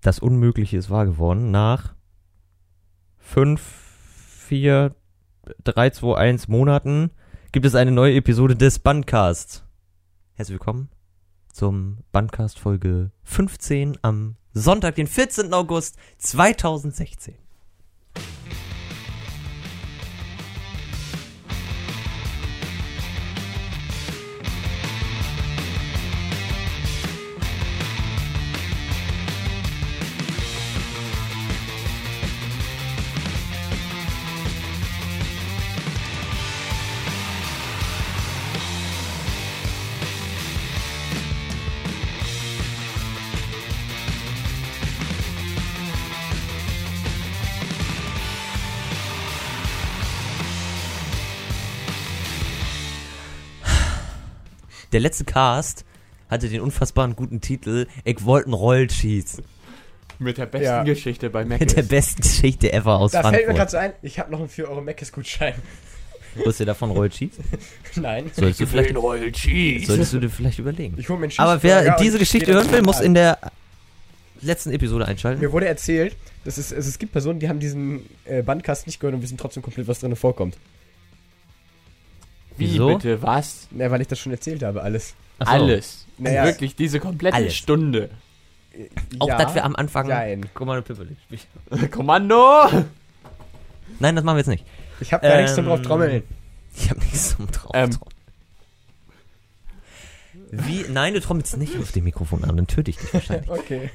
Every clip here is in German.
Das Unmögliche ist wahr geworden. Nach 5, 4, 3, 2, 1 Monaten gibt es eine neue Episode des Bandcasts. Herzlich willkommen zum Bandcast Folge 15 am Sonntag, den 14. August 2016. Der letzte Cast hatte den unfassbaren guten Titel Ich wollte einen Rollcheese. Mit der besten Ja. Geschichte bei Mac. Mit der besten Geschichte ever aus Da fällt mir Frankfurt. gerade so ein, ich habe noch einen 4 Euro Meckes-Gutschein. Wusstest du davon Rollcheese? Nein. Solltest du vielleicht, Royal Cheese. solltest du dir vielleicht überlegen. Ich hole mir einen Aber wer diese Geschichte hören will, muss in der letzten Episode einschalten. Mir wurde erzählt, dass es, es, es gibt Personen, die haben diesen äh, Bandcast nicht gehört und wissen trotzdem komplett, was drin vorkommt. Wie Wieso? bitte, was? Na, weil ich das schon erzählt habe, alles. So. Alles. Naja. Wirklich, diese komplette Alles. Stunde. Auch, Ja, dass wir am Anfang Nein. Kommando spielen. Kommando! Nein, das machen wir jetzt nicht. Ich habe gar nichts zum Ähm, drauf trommeln. Ich habe nichts zum drauf. Ähm. Wie? Nein, du trommelst nicht auf dem Mikrofon an, dann töte ich dich wahrscheinlich. Okay.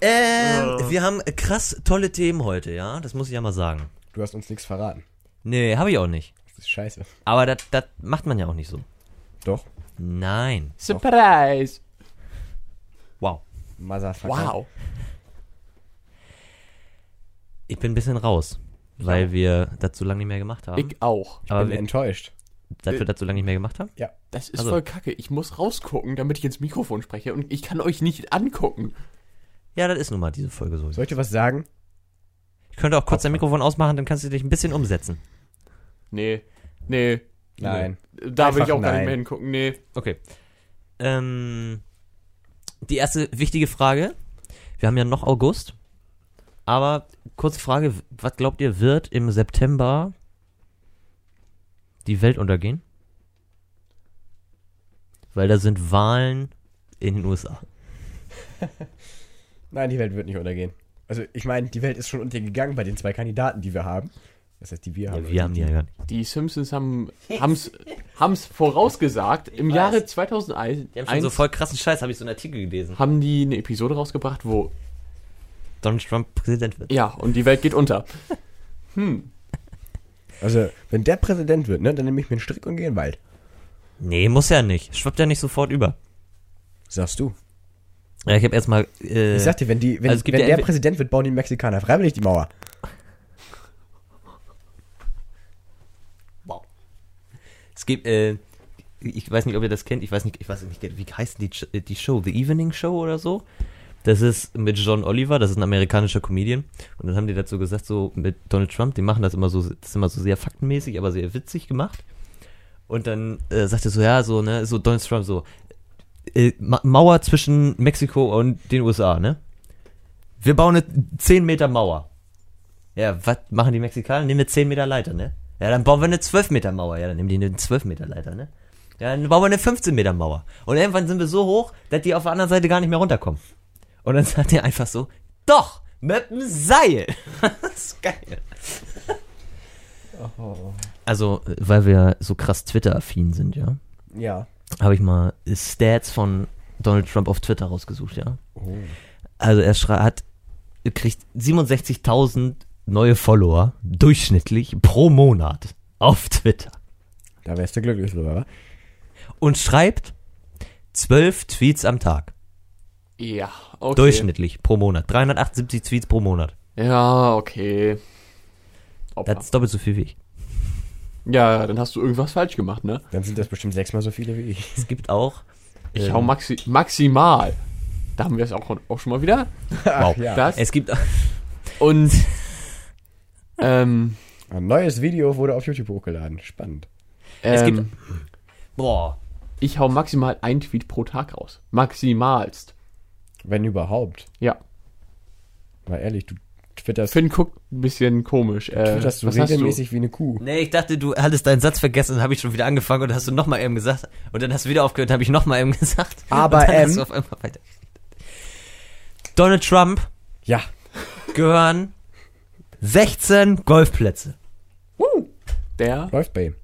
ähm, Oh. wir haben krass tolle Themen heute, ja? Das muss ich ja mal sagen. Du hast uns nichts verraten. Nee, habe ich auch nicht. Ist scheiße. Aber das macht man ja auch nicht so. Doch. Nein. Surprise! Wow. Motherfucker. Wow. Ich bin ein bisschen raus, weil wir das so lange nicht mehr gemacht haben. Ich auch. Ich Aber bin wir, enttäuscht. dass wir das so lange nicht mehr gemacht haben? Das ist Also- voll kacke. Ich muss rausgucken, damit ich ins Mikrofon spreche und ich kann euch nicht angucken. Ja, das ist nun mal diese Folge so. Soll ich dir was sagen? Ich könnte auch kurz dein Mikrofon ausmachen, dann kannst du dich ein bisschen umsetzen. Nee. Nee. Nein. Nee. Da will ich Einfach auch gar nicht nein. mehr hingucken. Nee. Okay. Ähm, die erste wichtige Frage. Wir haben ja noch August. Aber kurze Frage, was glaubt ihr, wird im September die Welt untergehen? Weil da sind Wahlen in den USA. Nein, die Welt wird nicht untergehen. Also, ich meine, die Welt ist schon untergegangen bei den zwei Kandidaten, die wir haben. Das heißt, die wir haben. Ja, wir haben die ja gar nicht. Die Simpsons haben haben's vorausgesagt. Im weiß. Jahre 2001 Die haben schon so voll krassen Scheiß, habe ich so einen Artikel gelesen. haben die eine Episode rausgebracht, wo Donald Trump Präsident wird. ja und die Welt geht unter. Hm. Also, wenn der Präsident wird, ne, dann nehme ich mir einen Strick und gehe in den Wald. Nee, muss ja nicht. Schwappt ja nicht sofort über. Sagst du. Ja, ich habe erstmal. Äh, Ich sag dir, wenn, die, wenn, also es wenn ja der Präsident wird, bauen die Mexikaner freiwillig die Mauer. Es gibt, äh, ich weiß nicht, ob ihr das kennt, ich weiß nicht, ich weiß nicht, wie heißt die, die Show? The Evening Show oder so? Das ist mit John Oliver, das ist ein amerikanischer Comedian. Und dann haben die dazu gesagt, so mit Donald Trump, die machen das immer so, das ist immer so sehr faktenmäßig, aber sehr witzig gemacht. Und dann äh, sagt er so, ja, so, ne, so Donald Trump so, äh, Ma Mauer zwischen Mexiko und den USA, ne? Wir bauen eine 10 Meter Mauer. Ja, was machen die Mexikaner? Nehmen wir 10 Meter Leiter, ne? Ja, dann bauen wir eine 12 Meter Mauer. Ja, dann nehmen die eine 12 Meter Leiter, ne? Ja, dann bauen wir eine 15 Meter Mauer. Und irgendwann sind wir so hoch, dass die auf der anderen Seite gar nicht mehr runterkommen. Und dann sagt er einfach so, doch, mit dem Seil. das ist geil. Also, äh, weil wir so krass Twitter-affin sind, ja, Ja. habe ich mal Stats von Donald Trump auf Twitter rausgesucht, ja. Oh. Also er hat kriegt 67.000 neue Follower durchschnittlich pro Monat auf Twitter Da wärst du glücklich drüber, wa? und schreibt 12 Tweets am Tag Ja, okay. durchschnittlich pro Monat 378 Tweets pro Monat. Ja, okay. Das ist doppelt so viel wie ich. Ja, dann hast du irgendwas falsch gemacht, ne? Dann sind das bestimmt sechsmal so viele wie ich. Es gibt auch Ich ähm, hau maxi maximal. Da haben wir es auch, auch schon mal wieder. wow. ja. Das. Es gibt Und ähm, Ein neues Video wurde auf YouTube hochgeladen. Spannend. Es ähm, gibt- boah, ich hau maximal ein Tweet pro Tag raus. Maximalst. Wenn überhaupt. Ja. Mal ehrlich, du twitterst, Finn guckt ein bisschen komisch. Äh, twitterst du was hast regelmäßig wie eine Kuh. Nee, ich dachte, du hattest deinen Satz vergessen, dann habe ich schon wieder angefangen und dann hast du nochmal eben gesagt. Und dann hast du wieder aufgehört, habe ich nochmal eben gesagt. Aber, und dann hast ähm, du auf einmal weiter. Donald Trump Ja, gehören 16 Golfplätze. Uh, der, läuft bei ihm.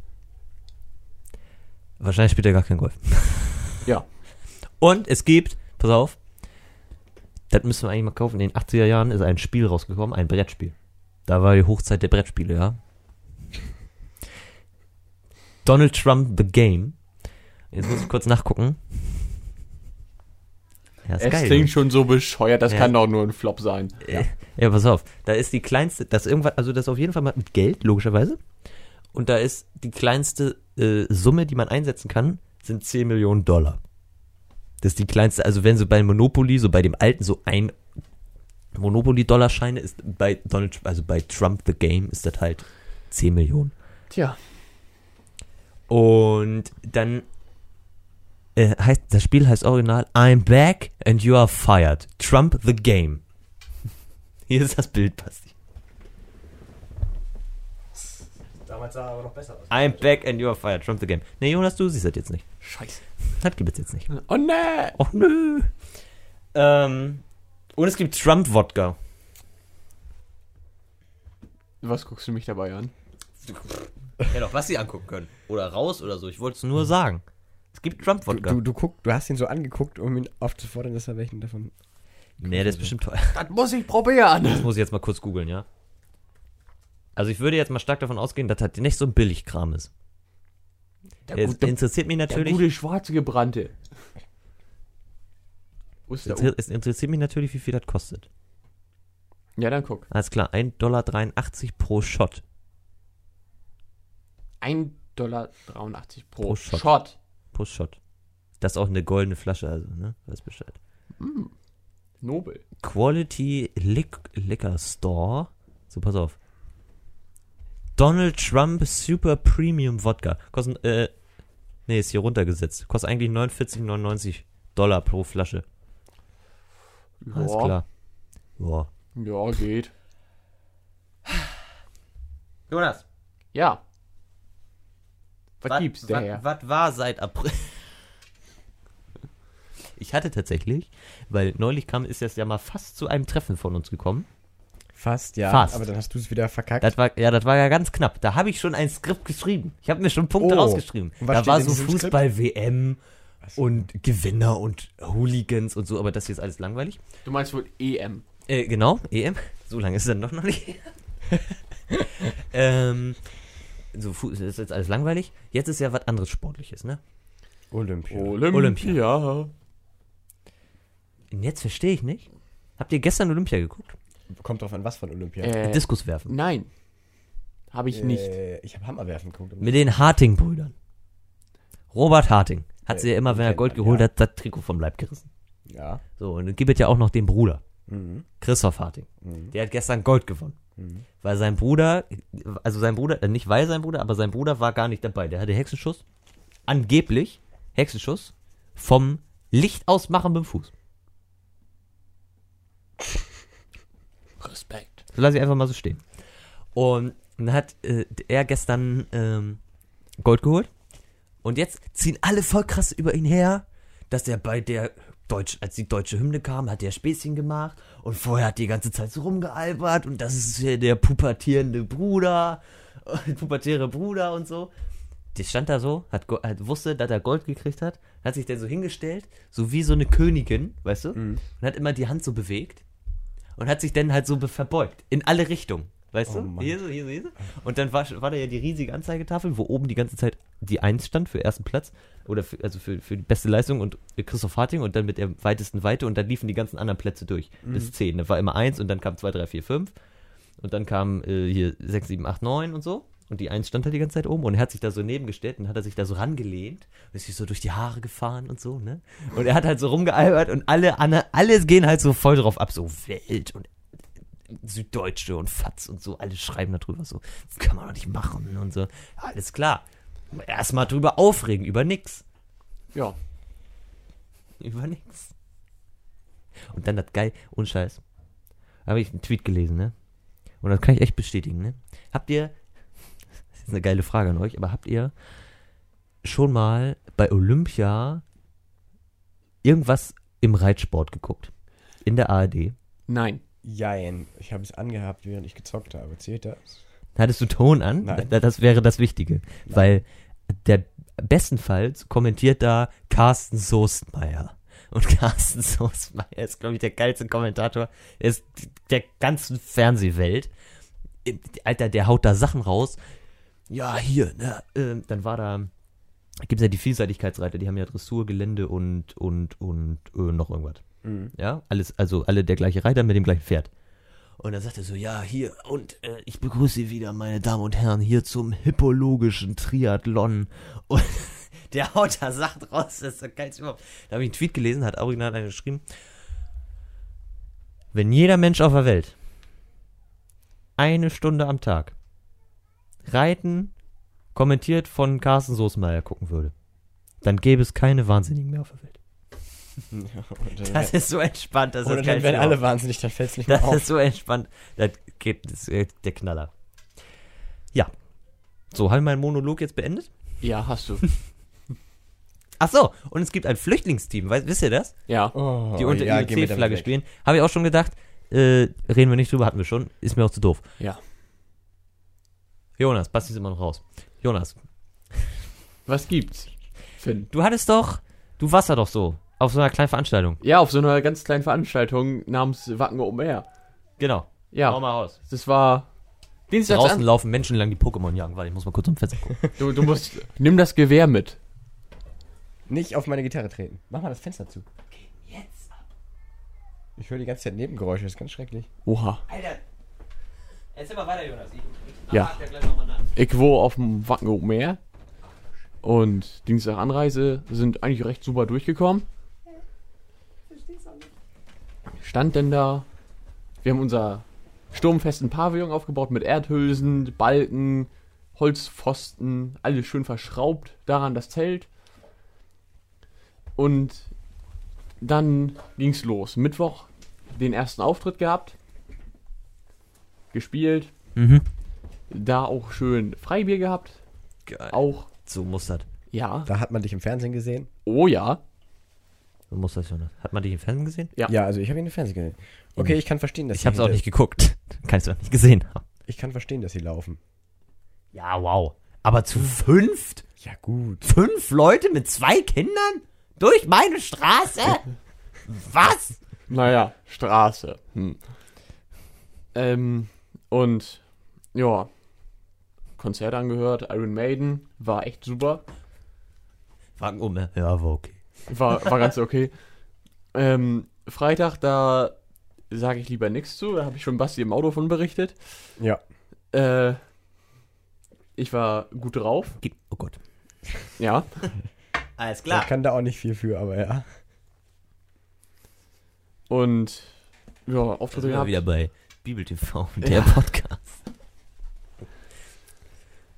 Wahrscheinlich spielt er gar kein Golf. ja. Und es gibt, pass auf, das müssen wir eigentlich mal kaufen. In den 80er Jahren ist ein Spiel rausgekommen, ein Brettspiel. Da war die Hochzeit der Brettspiele, ja. Donald Trump The Game. Jetzt muss ich kurz nachgucken. Ja, ist Es geil. klingt schon so bescheuert, das Ja. kann doch nur ein Flop sein. Ja. ja, pass auf. Da ist die kleinste, das irgendwas, also das auf jeden Fall mal mit Geld, logischerweise. Und da ist die kleinste äh, Summe, die man einsetzen kann, sind 10 Millionen Dollar. Das ist die kleinste, also wenn so bei Monopoly, so bei dem alten, so ein Monopoly-Dollarscheine ist bei Donald, also bei Trump the Game ist das halt 10 Millionen. Tja. Und dann äh, heißt, das Spiel heißt original I'm back and you are fired. Trump the Game. Hier ist das Bild, Basti. Damals sah er aber noch besser aus. I'm back and you are fired. Trump the Game. Nee, Jonas, du siehst das jetzt nicht. Scheiße. Das gibt es jetzt nicht. Oh ne. Och nö. Ähm, und es gibt Trump-Wodka. Was guckst du mich dabei an? Ja, doch, was sie angucken können. Oder raus oder so. Ich wollte es nur sagen. Es gibt Du, Trump-Wodka. du, du, guck, du hast ihn so angeguckt, um ihn aufzufordern, dass er welchen davon. Nee, der ist bestimmt teuer. Das muss ich probieren. Das muss ich jetzt mal kurz googeln, ja? Also ich würde jetzt mal stark davon ausgehen, dass das nicht so ein Billigkram ist. Der, Es gute, interessiert mich der natürlich. gute schwarze gebrannte. Wo ist der? Es es interessiert mich natürlich, wie viel das kostet. Ja, dann guck. Alles klar, 1,83 Dollar pro Shot. 1,83 Dollar pro, Pro Shot. Shot. Pro Shot. Das ist auch eine goldene Flasche, also, ne? Weiß Bescheid. Nobel. Quality Lic Liquor Store. So, pass auf. Donald Trump Super Premium Wodka. Kostet, äh, nee, ist hier runtergesetzt. Kostet eigentlich 49,99 Dollar pro Flasche. Alles Ja. klar. Boah. Ja, geht. Jonas, Ja. Was gibt's der Was war seit April? Ich hatte tatsächlich, weil neulich kam, ist das ja mal fast zu einem Treffen von uns gekommen. Fast, ja. Fast. Aber dann hast du es wieder verkackt. Das war, ja, das war ja ganz knapp. Da habe ich schon ein Skript geschrieben. Ich habe mir schon Punkte Oh. rausgeschrieben. Da war so Fußball-WM und Gewinner und Hooligans und so, aber das hier ist alles langweilig. Du meinst wohl EM. Äh, genau, EM. So lange ist es dann doch noch nicht. ähm, so, das ist jetzt alles langweilig. Jetzt ist ja was anderes Sportliches, ne? Olympia. Olympia. Und jetzt verstehe ich nicht. Habt ihr gestern Olympia geguckt? Kommt drauf an, was von Olympia. Äh, Diskus werfen. nein. Habe ich nicht. Äh, ich habe Hammerwerfen geguckt. Mit den Harting-Brüdern. Robert Harting hat Äh, sie ja immer, wenn er Gold man, geholt ja. hat, das Trikot vom Leib gerissen. Ja. So, und dann gibt es ja auch noch den Bruder, Mhm. Christoph Harting. Mhm. Der hat gestern Gold gewonnen. Mhm. Weil sein Bruder, also sein Bruder, äh, nicht weil sein Bruder, aber sein Bruder war gar nicht dabei. Der hatte Hexenschuss, angeblich Hexenschuss, vom Licht ausmachen mit dem Fuß. Respekt. So lasse ich einfach mal so stehen. Und dann hat äh, er gestern ähm, Gold geholt. Und jetzt ziehen alle voll krass über ihn her, dass er bei der Deutsch, als die deutsche Hymne kam, hat er Späßchen gemacht und vorher hat die ganze Zeit so rumgealbert und das ist hier der pubertierende Bruder, pubertäre Bruder und so. Der stand da so, hat, hat wusste, dass er Gold gekriegt hat, hat sich dann so hingestellt, so wie so eine Königin, weißt du, Mhm. und hat immer die Hand so bewegt und hat sich dann halt so be- verbeugt in alle Richtungen. Weißt Oh du? Mann. Hier so, hier so, hier so. Und dann war, war da ja die riesige Anzeigetafel, wo oben die ganze Zeit die 1 stand für ersten Platz. Oder für, also für, für die beste Leistung und Christoph Harting und dann mit der weitesten Weite und dann liefen die ganzen anderen Plätze durch. Bis 10. Da war immer 1 und dann kam 2, 3, 4, 5. Und dann kam äh, hier 6, 7, 8, 9 und so. Und die 1 stand halt die ganze Zeit oben und er hat sich da so nebengestellt und hat er sich da so rangelehnt und ist sich so durch die Haare gefahren und so, ne? Und er hat halt so rumgealbert und alle, alle, alle gehen halt so voll drauf ab, so Welt und Süddeutsche und Fatz und so, alle schreiben darüber so, das kann man doch nicht machen und so. Ja, alles klar. Erstmal drüber aufregen, über nix. Ja. Über nix. Und dann das geil, und Scheiß. habe ich einen Tweet gelesen, ne? Und das kann ich echt bestätigen, ne? Habt ihr, das ist eine geile Frage an euch, aber habt ihr schon mal bei Olympia irgendwas im Reitsport geguckt? In der ARD? Nein. Jein. Ich habe es angehabt, während ich gezockt habe. Zählt das? Hattest du Ton an? Nein. Da- Das wäre das Wichtige. Weil der bestenfalls kommentiert da Carsten Soestmeier. Und Carsten Soestmeier ist, glaube ich, der geilste Kommentator der ist der ganzen Fernsehwelt. Alter, der haut da Sachen raus. Ja, hier, ne, äh, dann war da, gibt's ja die Vielseitigkeitsreiter, die haben ja Dressur, Gelände und, und, und äh, noch irgendwas. Mhm. Ja, alles, also alle der gleiche Reiter mit dem gleichen Pferd. Und dann sagt er so, ja, hier, und äh, ich begrüße Sie wieder, meine Damen und Herren, hier zum hippologischen Triathlon. Und der haut da Sachen raus, das ist so geil überhaupt. Da habe ich einen Tweet gelesen, hat original einer geschrieben, wenn jeder Mensch auf der Welt eine Stunde am Tag Reiten kommentiert von Carsten Soßmeier gucken würde, dann gäbe es keine Wahnsinnigen mehr auf der Welt. Ja, Das ist so entspannt, das oder ist dann werden alle wahnsinnig, dann fällt es nicht mehr Das auf. ist so entspannt. Das geht, das ist äh, der Knaller. Ja. So, haben wir meinen Monolog jetzt beendet? Ja, hast du. Ach so, und es gibt ein Flüchtlingsteam, weißt, wisst ihr das? Ja. Oh, Die unter ja, IOC-Flagge spielen. Habe ich auch schon gedacht, äh, reden wir nicht drüber, hatten wir schon. Ist mir auch zu doof. Ja. Jonas, Basti ist immer noch raus. Jonas, Was gibt's? Finn. du hattest doch, du warst da doch so, auf so einer kleinen Veranstaltung. Ja, auf so einer ganz kleinen Veranstaltung namens Wacken Open Air. Genau. Hau Ja, mal raus. das war Dienstags Draußen an. laufen Menschen lang, die Pokémon jagen. Warte, ich muss mal kurz um Fenster gucken. Du, du musst, nimm das Gewehr mit. Nicht auf meine Gitarre treten. Mach mal das Fenster zu. Ich höre die ganze Zeit Nebengeräusche, das ist ganz schrecklich. Oha. Alter, erzähl mal weiter, Jonas. Ich, ich Ja. hake gleich nochmal nach. Ich war auf dem Wacken Open Air. Und Dienstag Anreise sind eigentlich recht super durchgekommen. Stand denn da. Wir haben unser sturmfesten Pavillon aufgebaut mit Erdhülsen, Balken, Holzpfosten, alles schön verschraubt. Daran das Zelt. Und dann ging's los. Mittwoch den ersten Auftritt gehabt. Gespielt. Mhm. Da auch schön Freibier gehabt. Geil. Auch, So das. ja. Da hat man dich im Fernsehen gesehen? Oh ja. Muss das, Jonas. Hat man dich im Fernsehen gesehen? Ja. Ja, also ich habe ihn im Fernsehen gesehen. Okay, ich kann verstehen, dass Ich sie hab's auch nicht geguckt. Kannst du auch nicht gesehen haben. Ich kann verstehen, dass sie laufen. Ja, wow. Aber zu fünft? Ja, gut. Fünf Leute mit zwei Kindern? Durch meine Straße? Was? Naja, Straße. Hm. Ähm, und ja, Konzert angehört, Iron Maiden, war echt super. Fragen um, ja, war okay. War, war ganz okay. Ähm, Freitag, da sage ich lieber nichts zu, da habe ich schon Basti im Auto von berichtet. Ja. Äh, ich war gut drauf, Gib- Oh Gott. ja. Alles Ich kann da auch nicht viel für, aber ja. Und ja, Auftritte gehabt. wieder bei Bibel TV, der Ja. Podcast.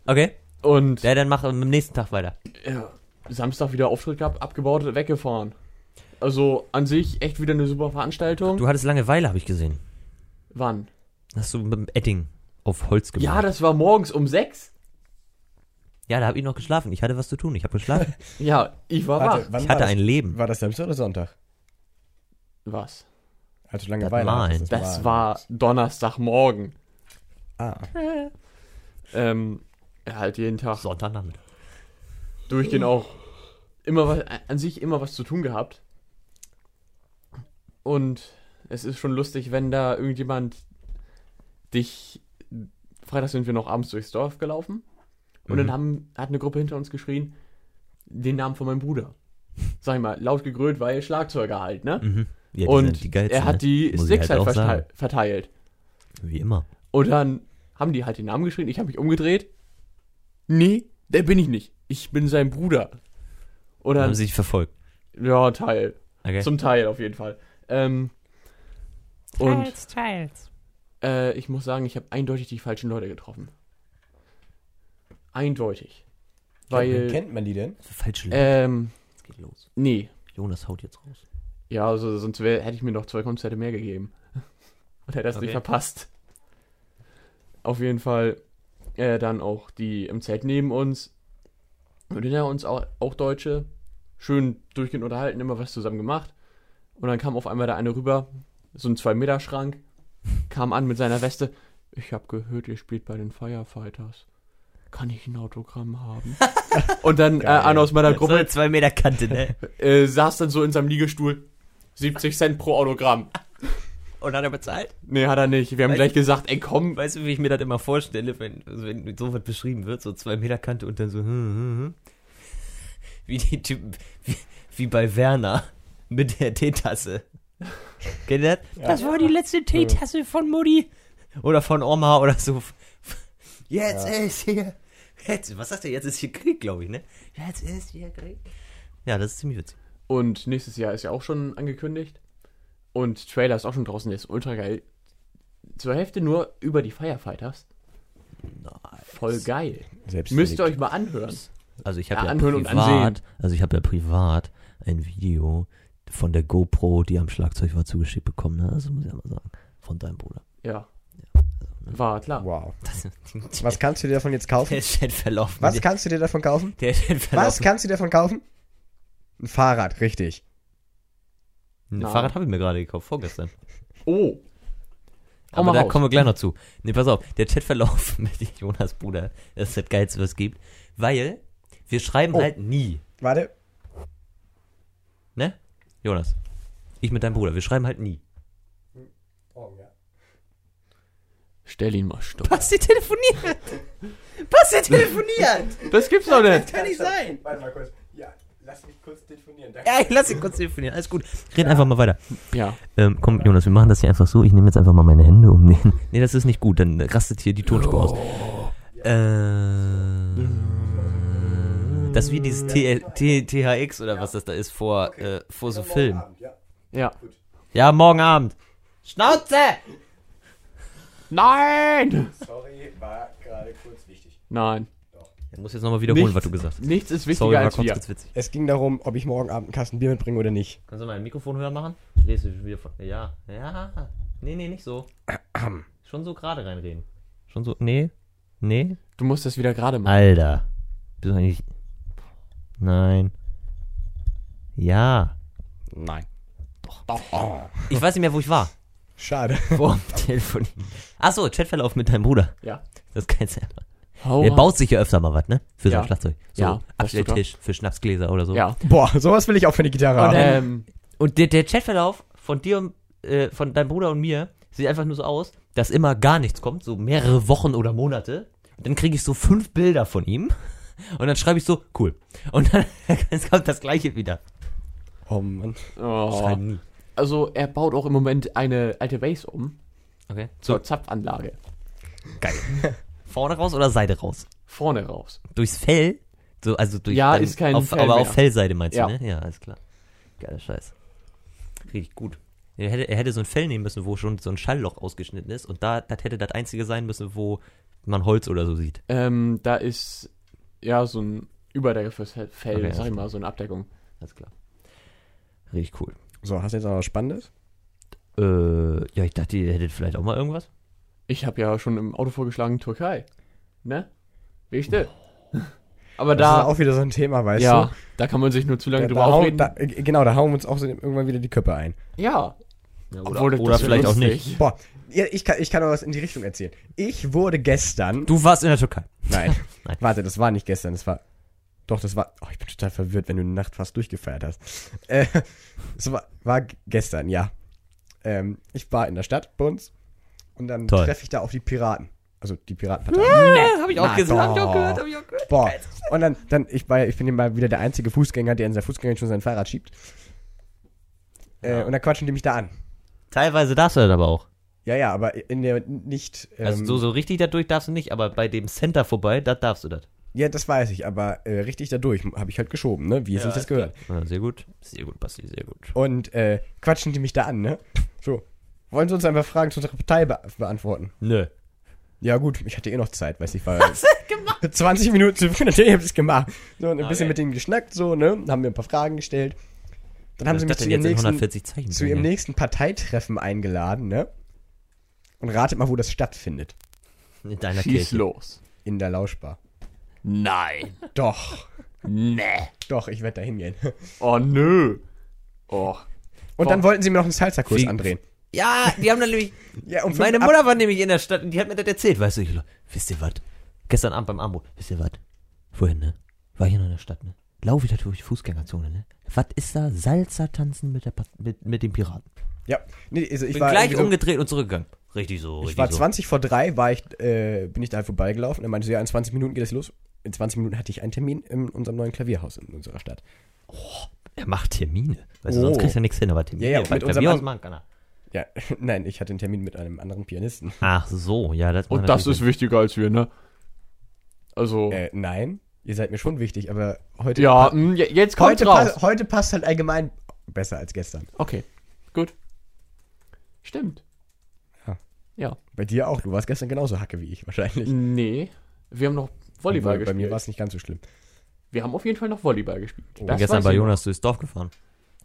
Okay. Und Ja, dann mach am nächsten Tag weiter. ja, Samstag wieder Auftritt gehabt, abgebaut, weggefahren. Also an sich echt wieder eine super Veranstaltung. Du hattest Langeweile, habe ich gesehen. Wann? Hast du mit dem Edding auf Holz gemacht? Ja, das war morgens um sechs. ja, da habe ich noch geschlafen. Ich hatte was zu tun. Ich habe geschlafen. Ja, ich war Warte, wach. ich hatte das? ein Leben. War das Samstag oder Sonntag? Was? Also Langeweile. Malen. Das Malen. war Donnerstagmorgen. Ah. Ähm, halt jeden Tag Sonntagnachmittag. durchgehend auch immer was, an sich immer was zu tun gehabt. Und es ist schon lustig, wenn da irgendjemand dich. Freitag sind wir noch abends durchs Dorf gelaufen. Und Mhm. dann haben, hat eine Gruppe hinter uns geschrien, den Namen von meinem Bruder. Sag ich mal, laut gegrölt, weil Schlagzeuger halt, ne? Mhm. Ja, und geilsten, er hat ne? die Sticks halt halt, verteilt. Wie immer. Und dann haben die halt den Namen geschrien. Ich habe mich umgedreht. Nee, der bin ich nicht. Ich bin sein Bruder. Dann haben sie dich verfolgt. ja, Teil. Okay. Zum Teil auf jeden Fall. Ähm, und teils. äh, ich muss sagen, ich habe eindeutig die falschen Leute getroffen. Eindeutig. Wie Weil, kennt man die denn? Falsche Leute. ähm, Jetzt geht los. nee. Jonas haut jetzt raus. Ja, also sonst wär, hätte ich mir noch zwei Konzerte mehr gegeben. und hätte das Okay. nicht verpasst. Auf jeden Fall äh, dann auch die im Zelt neben uns. Und hinter uns auch, auch Deutsche. Schön durchgehend unterhalten, immer was zusammen gemacht. Und dann kam auf einmal der eine rüber, so ein 2-Meter-Schrank, kam an mit seiner Weste. Ich habe gehört, ihr spielt bei den Firefighters. Kann ich ein Autogramm haben? Und dann äh, einer aus meiner So eine Gruppe zwei Meter Kante, ne? äh, saß dann so in seinem Liegestuhl. 70 Cent pro Autogramm. Und hat er bezahlt? Nee, hat er nicht. Wir haben Weißt gleich gesagt, ey komm. Weißt du, wie ich mir das immer vorstelle, wenn, also wenn so was beschrieben wird, so zwei Meter Kante und dann so, hm, hm, hm. Wie die Typen, wie, wie bei Werner mit der Teetasse. Kennt ihr das? Das war die letzte Teetasse von Mutti. Oder von Oma oder so. Jetzt Ja. ist hier, jetzt, was sagt er, jetzt ist hier Krieg, glaube ich, ne? Jetzt ist hier Krieg. Ja, das ist ziemlich witzig. Und nächstes Jahr ist ja auch schon angekündigt. Und Trailer ist auch schon draußen, der ist ultra geil. Zur Hälfte nur über die Firefighters. Voll geil. Selbst Müsst ihr euch mal anhören. Also ich habe Ja, ja, anhören und privat, also ich habe ja privat ein Video von der GoPro, die am Schlagzeug war, zugeschickt bekommen. Ne? Das muss ich ja mal sagen. Von deinem Bruder. Ja. Also, ne? War klar. Wow. Das, Was kannst du dir davon jetzt kaufen? der Chatverlauf. Was mit kannst du dir davon kaufen? der, der Chatverlauf. Was kannst du dir davon kaufen? Ein Fahrrad, richtig. Ein. Fahrrad habe ich mir gerade gekauft, vorgestern. Oh. Hau Aber mal da raus. kommen wir gleich noch zu. Nee, pass auf, der Chatverlauf mit Jonas Bruder, das ist das Geilste, was es gibt. Weil wir schreiben Oh. halt nie, Warte. ne? Jonas. Ich mit deinem Bruder, wir schreiben halt nie. Stell ihn mal stopp. Basti telefoniert! Basti telefoniert! Das gibt's doch nicht. Kann nicht sein! Warte mal kurz. Ja, lass mich kurz telefonieren. Ja, ich lass ihn kurz telefonieren, alles gut. Red einfach mal weiter. Ja. Ähm, komm, Jonas, wir machen das hier einfach so. Ich nehme jetzt einfach mal meine Hände um den. Nee, das ist nicht gut, dann rastet hier die Tonspur aus. Äh, das ist wie dieses T T THX oder was das da ist vor, äh, vor so Filmen. Ja. Ja, morgen Abend. Schnauze! Nein! Sorry, war gerade kurz wichtig. Nein. Ich muss jetzt nochmal wiederholen, Nichts- was du gesagt hast. Nichts ist wichtiger Sorry, war als kurz wir. ganz witzig. Es ging darum, ob ich morgen Abend einen Kasten Bier mitbringe oder nicht. Kannst du mein Mikrofon höher machen? Drehst du wieder von. Ja, ja. Nee, nee, nicht so. Schon so gerade reinreden. Schon so. Nee. Nee. Du musst das wieder gerade machen. Alter. Bist du eigentlich. Nein. Ja. Nein. Ich weiß nicht mehr, wo ich war. Schade. Vor dem Telefon. Achso, Chatverlauf mit deinem Bruder. Ja. Das kannst du einfach. Hau Der baut sich ja öfter mal was, ne? Für Ja. sein Schlagzeug. So, Ja, Abstelltisch für Schnapsgläser oder so. Ja. Boah, sowas will ich auch für eine Gitarre Und, haben. äh, Ähm, Und der, der Chatverlauf von dir und äh, von deinem Bruder und mir sieht einfach nur so aus, dass immer gar nichts kommt, so mehrere Wochen oder Monate. Und dann kriege ich so fünf Bilder von ihm. Und dann schreibe ich so, cool. Und dann es kommt das gleiche wieder. oh Mann. oh. Schreiben nie. Also er baut auch im Moment eine alte Base um Okay. zur So, Zapfanlage. geil. Vorne raus oder Seite raus? Vorne raus. Durchs Fell? So, also durch Ja, dann ist kein auf, Fell Aber mehr. auf Fellseite meinst Ja. du, ne? Ja, alles klar. Geiler Scheiß. Richtig gut. Er hätte, er hätte so ein Fell nehmen müssen, wo schon so ein Schallloch ausgeschnitten ist. Und da, das hätte das einzige sein müssen, wo man Holz oder so sieht. Ähm, da ist ja so ein Überdecke fürs Fell, Okay, sag ich mal, so eine Abdeckung. Alles klar. Richtig cool. So, hast du jetzt noch was Spannendes? Äh, ja, ich dachte, ihr hättet vielleicht auch mal irgendwas. Ich habe ja schon im Auto vorgeschlagen Türkei. Ne? Richtig. Aber Das ist da, auch wieder so ein Thema, weißt ja, du? da kann man sich nur zu lange Da, drüber da hauen, aufreden. da, genau, da hauen wir uns auch so irgendwann wieder die Köpfe ein. ja, Ja, Obwohl, das- oder das wär vielleicht auch nicht. Boah, ja, ich kann, ich kann auch was in die Richtung erzählen. Ich wurde gestern. Du warst in der Türkei. Nein. Nein. Warte, das war nicht gestern, das war. Doch, das war. Oh, ich bin total verwirrt, wenn du eine Nacht fast durchgefeiert hast. Äh, es war, war gestern, ja. Ähm, ich war in der Stadt bei uns und dann Toll. treffe ich da auf die Piraten. Also die Piratenpartei. Nee, hab ich Na gesehen, hab ich auch gehört, hab ich auch gehört. Boah. Und dann, dann ich, war, ich bin hier mal wieder der einzige Fußgänger, der in seiner Fußgänger schon sein Fahrrad schiebt. Äh, Ja. Und dann quatschen die mich da an. Teilweise darfst du das aber auch. Ja, ja, aber in der nicht. Ähm, Also so, so richtig dadurch darfst du nicht, aber bei dem Center vorbei, da darfst du das. Ja, das weiß ich, aber äh, richtig dadurch habe ich halt geschoben, ne? Wie es sich das gehört. Ja, sehr gut. Sehr gut, Basti, sehr gut. Und äh, quatschen die mich da an, ne? So. Wollen sie uns einfach Fragen zu unserer Partei be beantworten? Nö. Ja, gut, ich hatte eh noch Zeit, weiß ich, war. Was gemacht? 20 Minuten zu früh, natürlich hab ich es gemacht. So, und ein bisschen Okay. mit denen geschnackt, so, ne? Haben mir ein paar Fragen gestellt. Dann haben sie mich zu ihrem, nächsten, 140 Zeichen? zu ihrem nächsten Parteitreffen eingeladen, ne? Und ratet mal, wo das stattfindet. In deiner Schieß Kirche. los. In der Lauschbar. Nein. Doch. Nee. Doch, ich werde da hingehen. Oh, nö. Oh. Und dann wollten sie mir noch einen Salsa-Kurs Wie- andrehen. Ja, die haben dann nämlich. Ja, um Meine Mutter war nämlich in der Stadt und die hat mir das erzählt, weißt du. Ich, wisst ihr was? Gestern Abend beim Armbrot. Wisst ihr was? Vorhin, ne? War hier noch in der Stadt, ne? Lauf wieder durch die Fußgängerzone, ne? Was ist da? Salsa tanzen mit, der, mit, mit den Piraten. Ja, nee, also ich Bin war gleich so- umgedreht und zurückgegangen. Richtig so, Ich richtig war so. 20 vor drei, war ich, äh, bin ich da vorbeigelaufen. Er meinte so, ja, in 20 Minuten geht es los. In 20 Minuten hatte ich einen Termin in unserem neuen Klavierhaus in unserer Stadt. Er macht Termine. Weißt du, Oh. sonst kriegt er nichts hin, aber Termine. Ja, ja, mit unserem Klavierhaus An- machen kann er. Ja, nein, ich hatte einen Termin mit einem anderen Pianisten. Ach so, ja, das Und das ist wichtiger als wir, ne? Also. Äh, nein, ihr seid mir schon wichtig, aber heute, ja, mh, je- jetzt kommt heute, raus. pa heute passt halt allgemein besser als gestern. Okay, gut. Stimmt. Bei dir auch, du warst gestern genauso hacke wie ich wahrscheinlich. Nee, wir haben noch Volleyball Obwohl, gespielt. Bei mir war es nicht ganz so schlimm. wir haben auf jeden Fall noch Volleyball gespielt. Oh. Ich bin gestern bei Jonas durchs Dorf gefahren.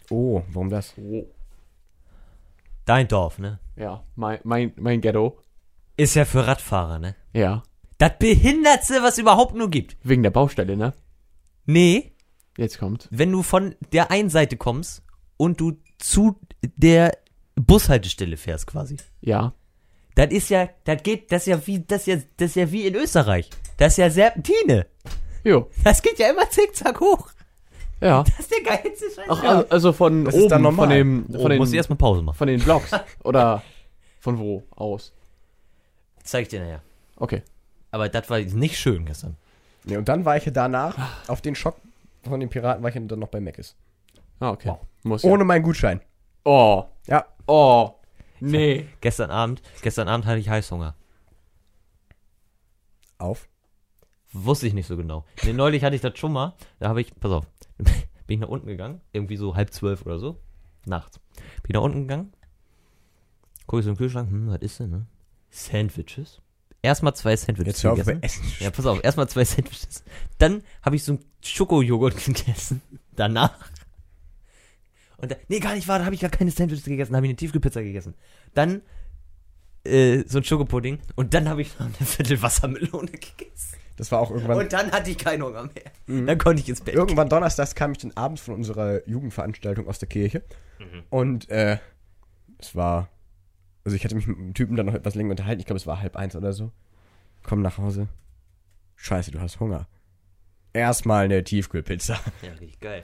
Oh, warum das? Oh. Dein Dorf, ne? Ja, mein, mein, mein Ghetto. Ist ja für Radfahrer, ne? Ja. Das Behindertste, was überhaupt nur gibt. Wegen der Baustelle, ne? Nee, Jetzt kommt. wenn du von der einen Seite kommst und du zu der Bushaltestelle fährst quasi. Ja. Das ist ja, das geht, das ist ja wie, das ist ja, das ist ja wie in Österreich. Das ist ja Serpentine. Jo. Das geht ja immer zickzack hoch. Ja. Das ist der geilste Scheiß. Ach, also, also von Das oben, ist dann normal. von dem, oh, von den, musst du erstmal Pause machen. von den Blocks. Oder von wo aus? Zeig ich dir nachher. Okay. Aber das war nicht schön gestern. Nee, und dann war ich ja danach, auf den Schock von den Piraten, war ich dann noch bei Meckes. Ah, okay. Wow. Muss ja. Ohne meinen Gutschein. Oh. Ja, Oh. Nee. Gestern Abend, gestern Abend hatte ich Heißhunger. auf. Wusste ich nicht so genau. Nee, neulich hatte ich das schon mal. Da habe ich, pass auf, bin ich nach unten gegangen. Irgendwie so halb zwölf oder so. Nachts. Bin ich nach unten gegangen. Guck ich so im Kühlschrank. Hm, was ist denn, ne? Sandwiches. Erstmal zwei Sandwiches Jetzt hör auf gegessen. Essen. Ja, pass auf, erstmal zwei Sandwiches. Dann habe ich so einen Schokojoghurt gegessen. Danach. Und dann, nee, gar nicht wahr, da habe ich gar keine Sandwiches gegessen, habe ich eine Tiefkühlpizza gegessen. Dann äh, so ein Schokopudding und dann habe ich noch eine Viertel Wassermelone gegessen. Das war auch irgendwann. Und dann hatte ich keinen Hunger mehr. Mhm. Dann konnte ich ins Bett. Irgendwann donnerstags kam ich dann abends von unserer Jugendveranstaltung aus der Kirche. Mhm. Und äh, es war. Also ich hatte mich mit dem Typen dann noch etwas länger unterhalten. Ich glaube, es war halb eins oder so. Komm nach Hause. Scheiße, du hast Hunger. Erstmal eine Tiefkühlpizza. Ja, richtig geil.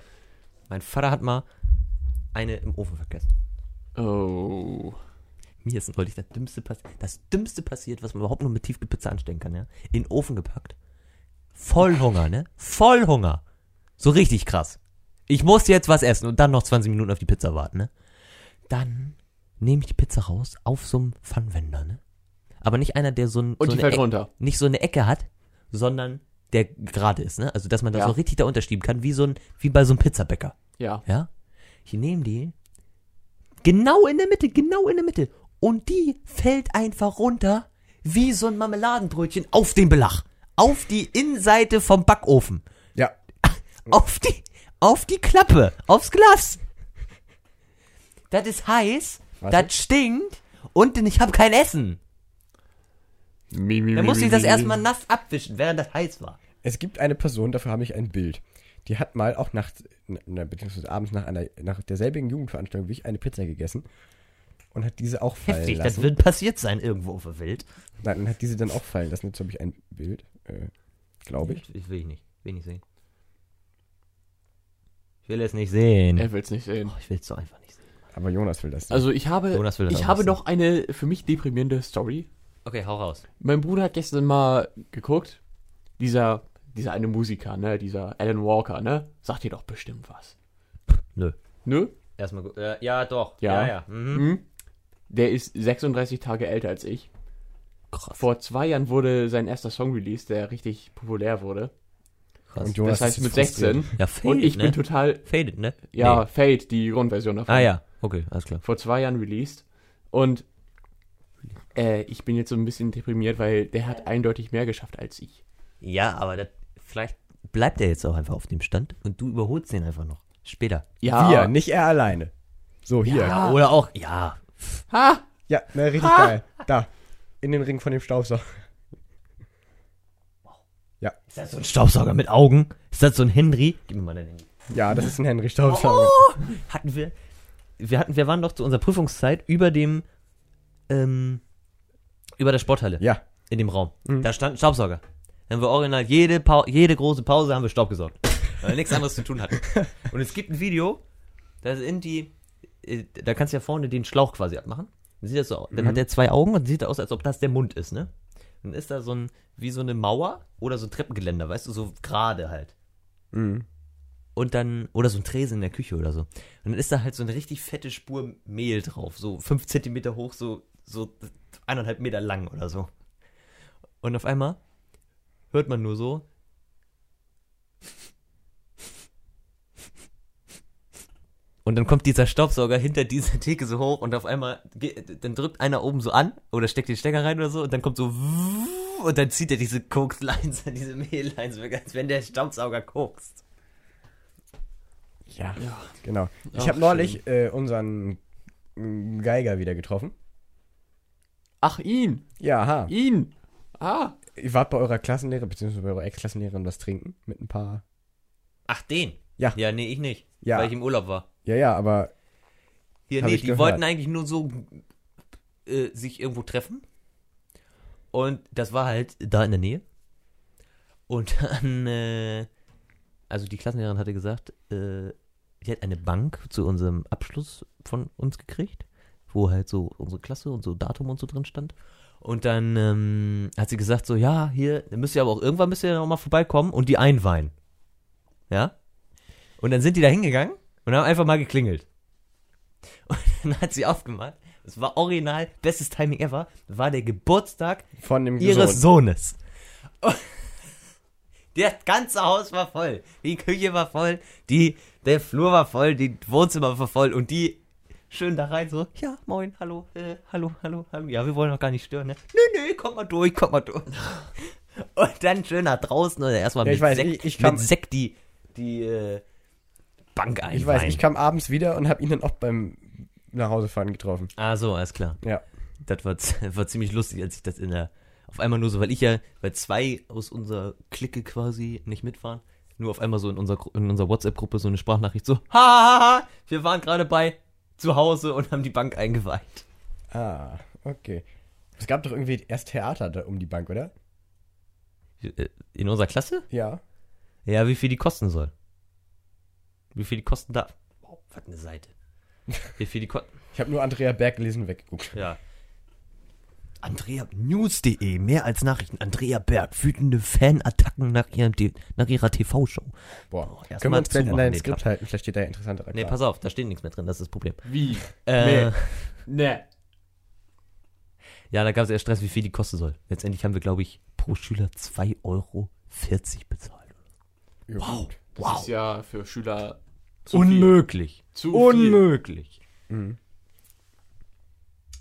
Mein Vater hat mal eine im Ofen vergessen. Oh. Mir ist neulich das Dümmste passiert. Das Dümmste passiert, was man überhaupt nur mit Tiefkühlpizza anstellen kann, ja. In den Ofen gepackt. Voll Hunger, ne? Voll Hunger. So richtig krass. Ich muss jetzt was essen und dann noch 20 Minuten auf die Pizza warten, ne? Dann nehme ich die Pizza raus auf so einem Pfannwender, ne? Aber nicht einer, der so, ein, Und so die fällt Ecke- runter. nicht so eine Ecke hat, sondern der gerade ist, ne? Also dass man da Ja. so richtig da unterschieben kann, wie so ein, wie bei so einem Pizzabäcker. Ja. Ja? Ich nehme die genau in der Mitte, genau in der Mitte. Und die fällt einfach runter wie so ein Marmeladenbrötchen auf den Belach. Auf die Innenseite vom Backofen. Ja. Auf die, auf die Klappe. Aufs Glas. Das ist heiß. Was? Das stinkt. Und ich habe kein Essen. Mi, mi, Dann musste ich das erstmal nass abwischen, während das heiß war. Es gibt eine Person, dafür habe ich ein Bild. Die hat mal auch nachts, na, beziehungsweise abends nach einer, nach derselbigen Jugendveranstaltung wie ich eine Pizza gegessen und hat diese auch fallen Heftig, das lassen. wird passiert sein irgendwo auf der Welt. Nein, und hat diese dann auch fallen lassen. Jetzt habe ich ein Bild, äh, glaube ich. Ich will ich nicht. Will nicht sehen. Ich will es nicht sehen. Er will's nicht sehen. Oh, ich will es so einfach nicht sehen. Aber Jonas will das. nicht. Also ich habe, Jonas will das ich habe noch eine für mich deprimierende Story. Okay, hau raus. Mein Bruder hat gestern mal geguckt. Dieser, dieser eine Musiker, ne, dieser Alan Walker, ne, sagt dir doch bestimmt was. Nö. Nö? Erstmal gut. Äh, ja, doch. Ja. Ja, ja. Mhm. Hm? Der ist 36 Tage älter als ich. Krass. Vor zwei Jahren wurde sein erster Song released, der richtig populär wurde. krass. Und Jonas Das heißt ist mit frustriert. 16. Ja, Faded, Und ich ne? bin total, Faded, ne? ja, Nee. Fade, die Grundversion davon. Ah ja, okay, alles klar. vor zwei Jahren released. Und äh, ich bin jetzt so ein bisschen deprimiert, weil der hat eindeutig mehr geschafft als ich. Ja, aber das, vielleicht bleibt er jetzt auch einfach auf dem Stand und du überholst den einfach noch. Später. Wir, nicht er alleine. So, hier. Ja, Ja. Oder auch, ja. Ha! ne, richtig geil. Da. In den Ring von dem Staubsauger. Ist das so ein Staubsauger mit Augen? Ist das so ein Henry? Gib mir mal dein Handy. Ja, das ist ein Henry Staubsauger. Hatten wir, wir hatten, wir waren doch zu unserer Prüfungszeit über dem, ähm, über der Sporthalle. Ja. In dem Raum. Mhm. Da stand ein Staubsauger. Dann haben wir original jede, Pau jede große Pause haben wir Staub gesaugt. Weil wir nichts anderes zu tun hatten. Und es gibt ein Video, da sind die, äh, da kannst du ja vorne den Schlauch quasi abmachen. Dann sieht das so aus. Dann Mhm. hat er zwei Augen und sieht aus, als ob das der Mund ist, ne? Dann ist da so ein, wie so eine Mauer oder so ein Treppengeländer, weißt du, so gerade halt. Mhm. Und dann, oder so ein Tresen in der Küche oder so. Und dann ist da halt so eine richtig fette Spur Mehl drauf, so fünf Zentimeter hoch, so, so eineinhalb Meter lang oder so. Und auf einmal hört man nur so. Und dann kommt dieser Staubsauger hinter dieser Theke so hoch und auf einmal, geht- dann drückt einer oben so an oder steckt den Stecker rein oder so und dann kommt so und dann zieht er diese Koks-Lines, diese Mehl-Lines weg, als wenn der Staubsauger kokst. Ja, Ja. genau. Ich habe neulich äh, unseren Geiger wieder getroffen. Ach, ihn. Ja, ha. Ihn. Ah. Ihr wart bei eurer Klassenlehrer, beziehungsweise bei eurer Ex-Klassenlehrerin was trinken mit ein paar. Ach, den? Ja. Ja, nee, ich nicht. Ja. Weil ich im Urlaub war. Ja, ja, aber Hier, Hab nee, die gehört. wollten eigentlich nur so äh, sich irgendwo treffen. Und das war halt da in der Nähe. Und dann, äh, also die Klassenlehrerin hatte gesagt, äh, die hat eine Bank zu unserem Abschluss von uns gekriegt, wo halt so unsere Klasse und so Datum und so drin stand. Und dann ähm, hat sie gesagt so, ja, hier, dann müsst ihr aber auch irgendwann müsst ihr noch mal vorbeikommen und die einweihen. Ja? Und dann sind die da hingegangen und haben einfach mal geklingelt. Und dann hat sie aufgemacht. Es war original, bestes Timing ever, war der Geburtstag von dem ihres Sohn. Sohnes. Und Das ganze Haus war voll. Die Küche war voll, die, der Flur war voll, die Wohnzimmer war voll und die schön da rein so, ja, moin, hallo, äh, hallo, hallo, hallo. Ja, wir wollen noch gar nicht stören, ne? Nö, nö, komm mal durch, komm mal durch. Und dann schön nach draußen oder erstmal Ja, mit, ich weiß, Sekt, ich- ich mit Sekt die, die äh, Bank ein. Ich weiß, ich kam abends wieder und habe ihn dann auch beim Nachhausefahren getroffen. Ah, so, alles klar. Ja. Das war, war ziemlich lustig, als ich das in der. Auf einmal nur so, weil ich ja, weil zwei aus unserer Clique quasi nicht mitfahren, nur auf einmal so in unserer, Gru- in unserer WhatsApp-Gruppe so eine Sprachnachricht so, ha, ha, ha, wir waren gerade bei zu Hause und haben die Bank eingeweiht. Ah, okay. Es gab doch irgendwie erst Theater da um die Bank, oder? Äh, In unserer Klasse? Ja. Ja, wie viel die kosten soll. Wie viel die kosten darf. Wow, was eine Seite. Wie viel die kosten. Ich habe nur Andrea Berg gelesen und weggeguckt. Ja. Andrea News.de, mehr als Nachrichten. Andrea Berg, wütende Fanattacken nach, ihrem, nach ihrer TV-Show. Boah. erst Können mal wir uns vielleicht an zumachen, dein den Skript halten? Vielleicht steht da ja interessanter Nee, pass auf, da steht nichts mehr drin, das ist das Problem. Wie? Äh, Nee. Ne. Ja, da gab es erst Stress, wie viel die kosten soll. Letztendlich haben wir, glaube ich, pro Schüler 2,40 Euro bezahlt. Ja, gut. Das ist ja für Schüler zu Unmöglich. Viel. Zu Unmöglich. Mhm.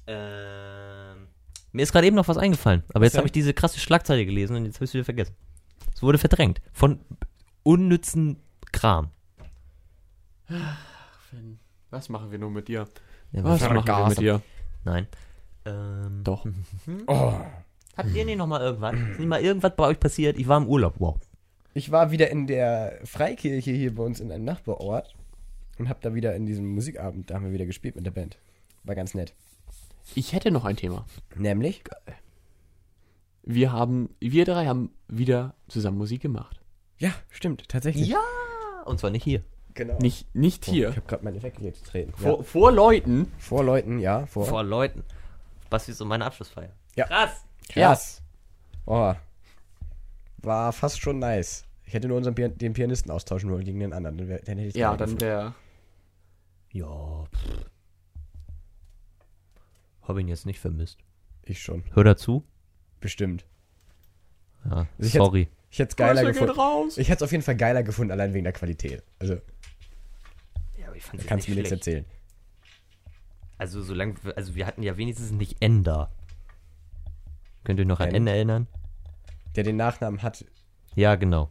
Ähm, mir ist gerade eben noch was eingefallen, aber jetzt habe ich diese krasse Schlagzeile gelesen und jetzt habe ich es wieder vergessen. Es wurde verdrängt von unnützen Kram. Viel. Was machen wir nur mit dir? Ja, Was machen wir mit dir? Nein. Ähm, Doch. Oh. Habt ihr nicht noch mal irgendwas? Ist nicht mal irgendwas bei euch passiert? Ich war im Urlaub, wow. Ich war wieder in der Freikirche hier bei uns in einem Nachbarort und habe da wieder in diesem Musikabend, da haben wir wieder gespielt mit der Band. War ganz nett. Ich hätte noch ein Thema. Nämlich? Wir haben, wir drei haben wieder zusammen Musik gemacht. Ja, stimmt, tatsächlich. Ja! Und zwar nicht hier. genau. Nicht, nicht Oh, hier. Ich habe gerade meine Effekte hier getreten. vor, ja. vor Leuten. vor Leuten, ja, vor. Vor Leuten. Basti ist um meine Abschlussfeier. Ja. Krass! Krass. Oh. War fast schon nice. Ich hätte nur unseren Pian den Pianisten austauschen wollen gegen den anderen. Dann, wär, dann hätte ich Ja, dann wäre. Ja. pff. Hab ihn jetzt nicht vermisst. Ich schon. Hör dazu. Bestimmt. Ja, ich sorry. Ich hätte es geiler gefunden. raus. Ich hätte es auf jeden Fall geiler gefunden, allein wegen der Qualität. Also, Ja, aber ich fand da kannst du mir nichts erzählen. Also, solange, wir- also wir hatten ja wenigstens nicht Ender. Könnt ihr noch an N? Ender erinnern? Der den Nachnamen hat. Ja, genau.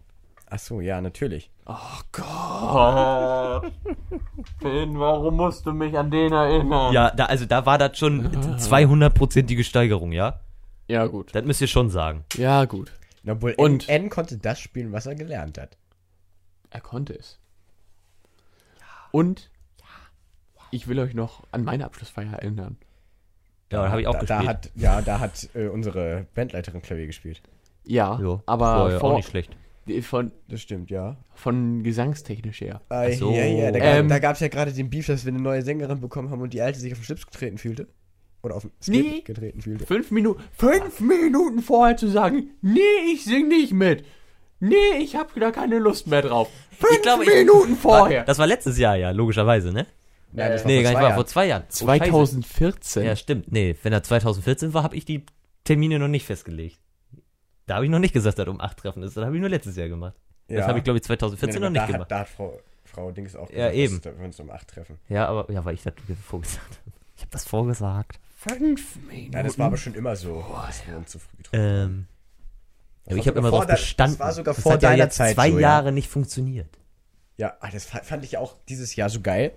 Ach so, ja, natürlich. Oh Gott. Finn, warum musst du mich an den erinnern? Ja, da, also da war das schon 200-prozentige Steigerung, ja? Ja, gut. Das müsst ihr schon sagen. Ja, gut. Obwohl Und- N, N konnte das spielen, was er gelernt hat. Er konnte es. Und ich will euch noch an meine Abschlussfeier erinnern. Ja, da habe ich auch da, gespielt. Da hat, ja, da hat äh, unsere Bandleiterin Klavier gespielt. Ja, Jo, aber war ja vor, auch nicht schlecht. von, Das stimmt, ja. von gesangstechnisch her. Ah, Ach so. ja, ja, da, Ähm, gab, gab's ja gerade den Beef, dass wir eine neue Sängerin bekommen haben und die alte sich auf den Schlips getreten fühlte. Oder auf den Skip Nee. getreten fühlte. Fünf Minuten, fünf Minuten vorher zu sagen, nee, ich sing nicht mit. Nee, ich hab da keine Lust mehr drauf. Fünf Ich glaube, ich- Minuten vorher. Das war letztes Jahr, ja, logischerweise, ne? Nein, das war Nee, vor gar nicht zwei wahr, Jahren. vor zwei Jahren. Oh, scheiße. 2014. Ja, stimmt. Nee, wenn er 2014 war, habe ich die Termine noch nicht festgelegt. Da habe ich noch nicht gesagt, dass um 8 Treffen ist. Das habe ich nur letztes Jahr gemacht. Das habe ich, glaube ich, 2014 Nee, noch nicht da gemacht. Hat, da hat Frau, Frau Dings auch Ja, eben. dass wir uns um 8 treffen. Ja, aber ja, weil ich das vorgesagt habe. Ich habe das vorgesagt. Fünf Minuten. Nein, das war aber schon immer so, dass wir uns zu früh getroffen. Ähm, Das ich habe sogar immer der- bestanden. Das war sogar Das vor hat ja deiner jetzt Zeit zwei so, ja. Jahre nicht funktioniert. Ja, ah, das fa- fand ich auch dieses Jahr so geil.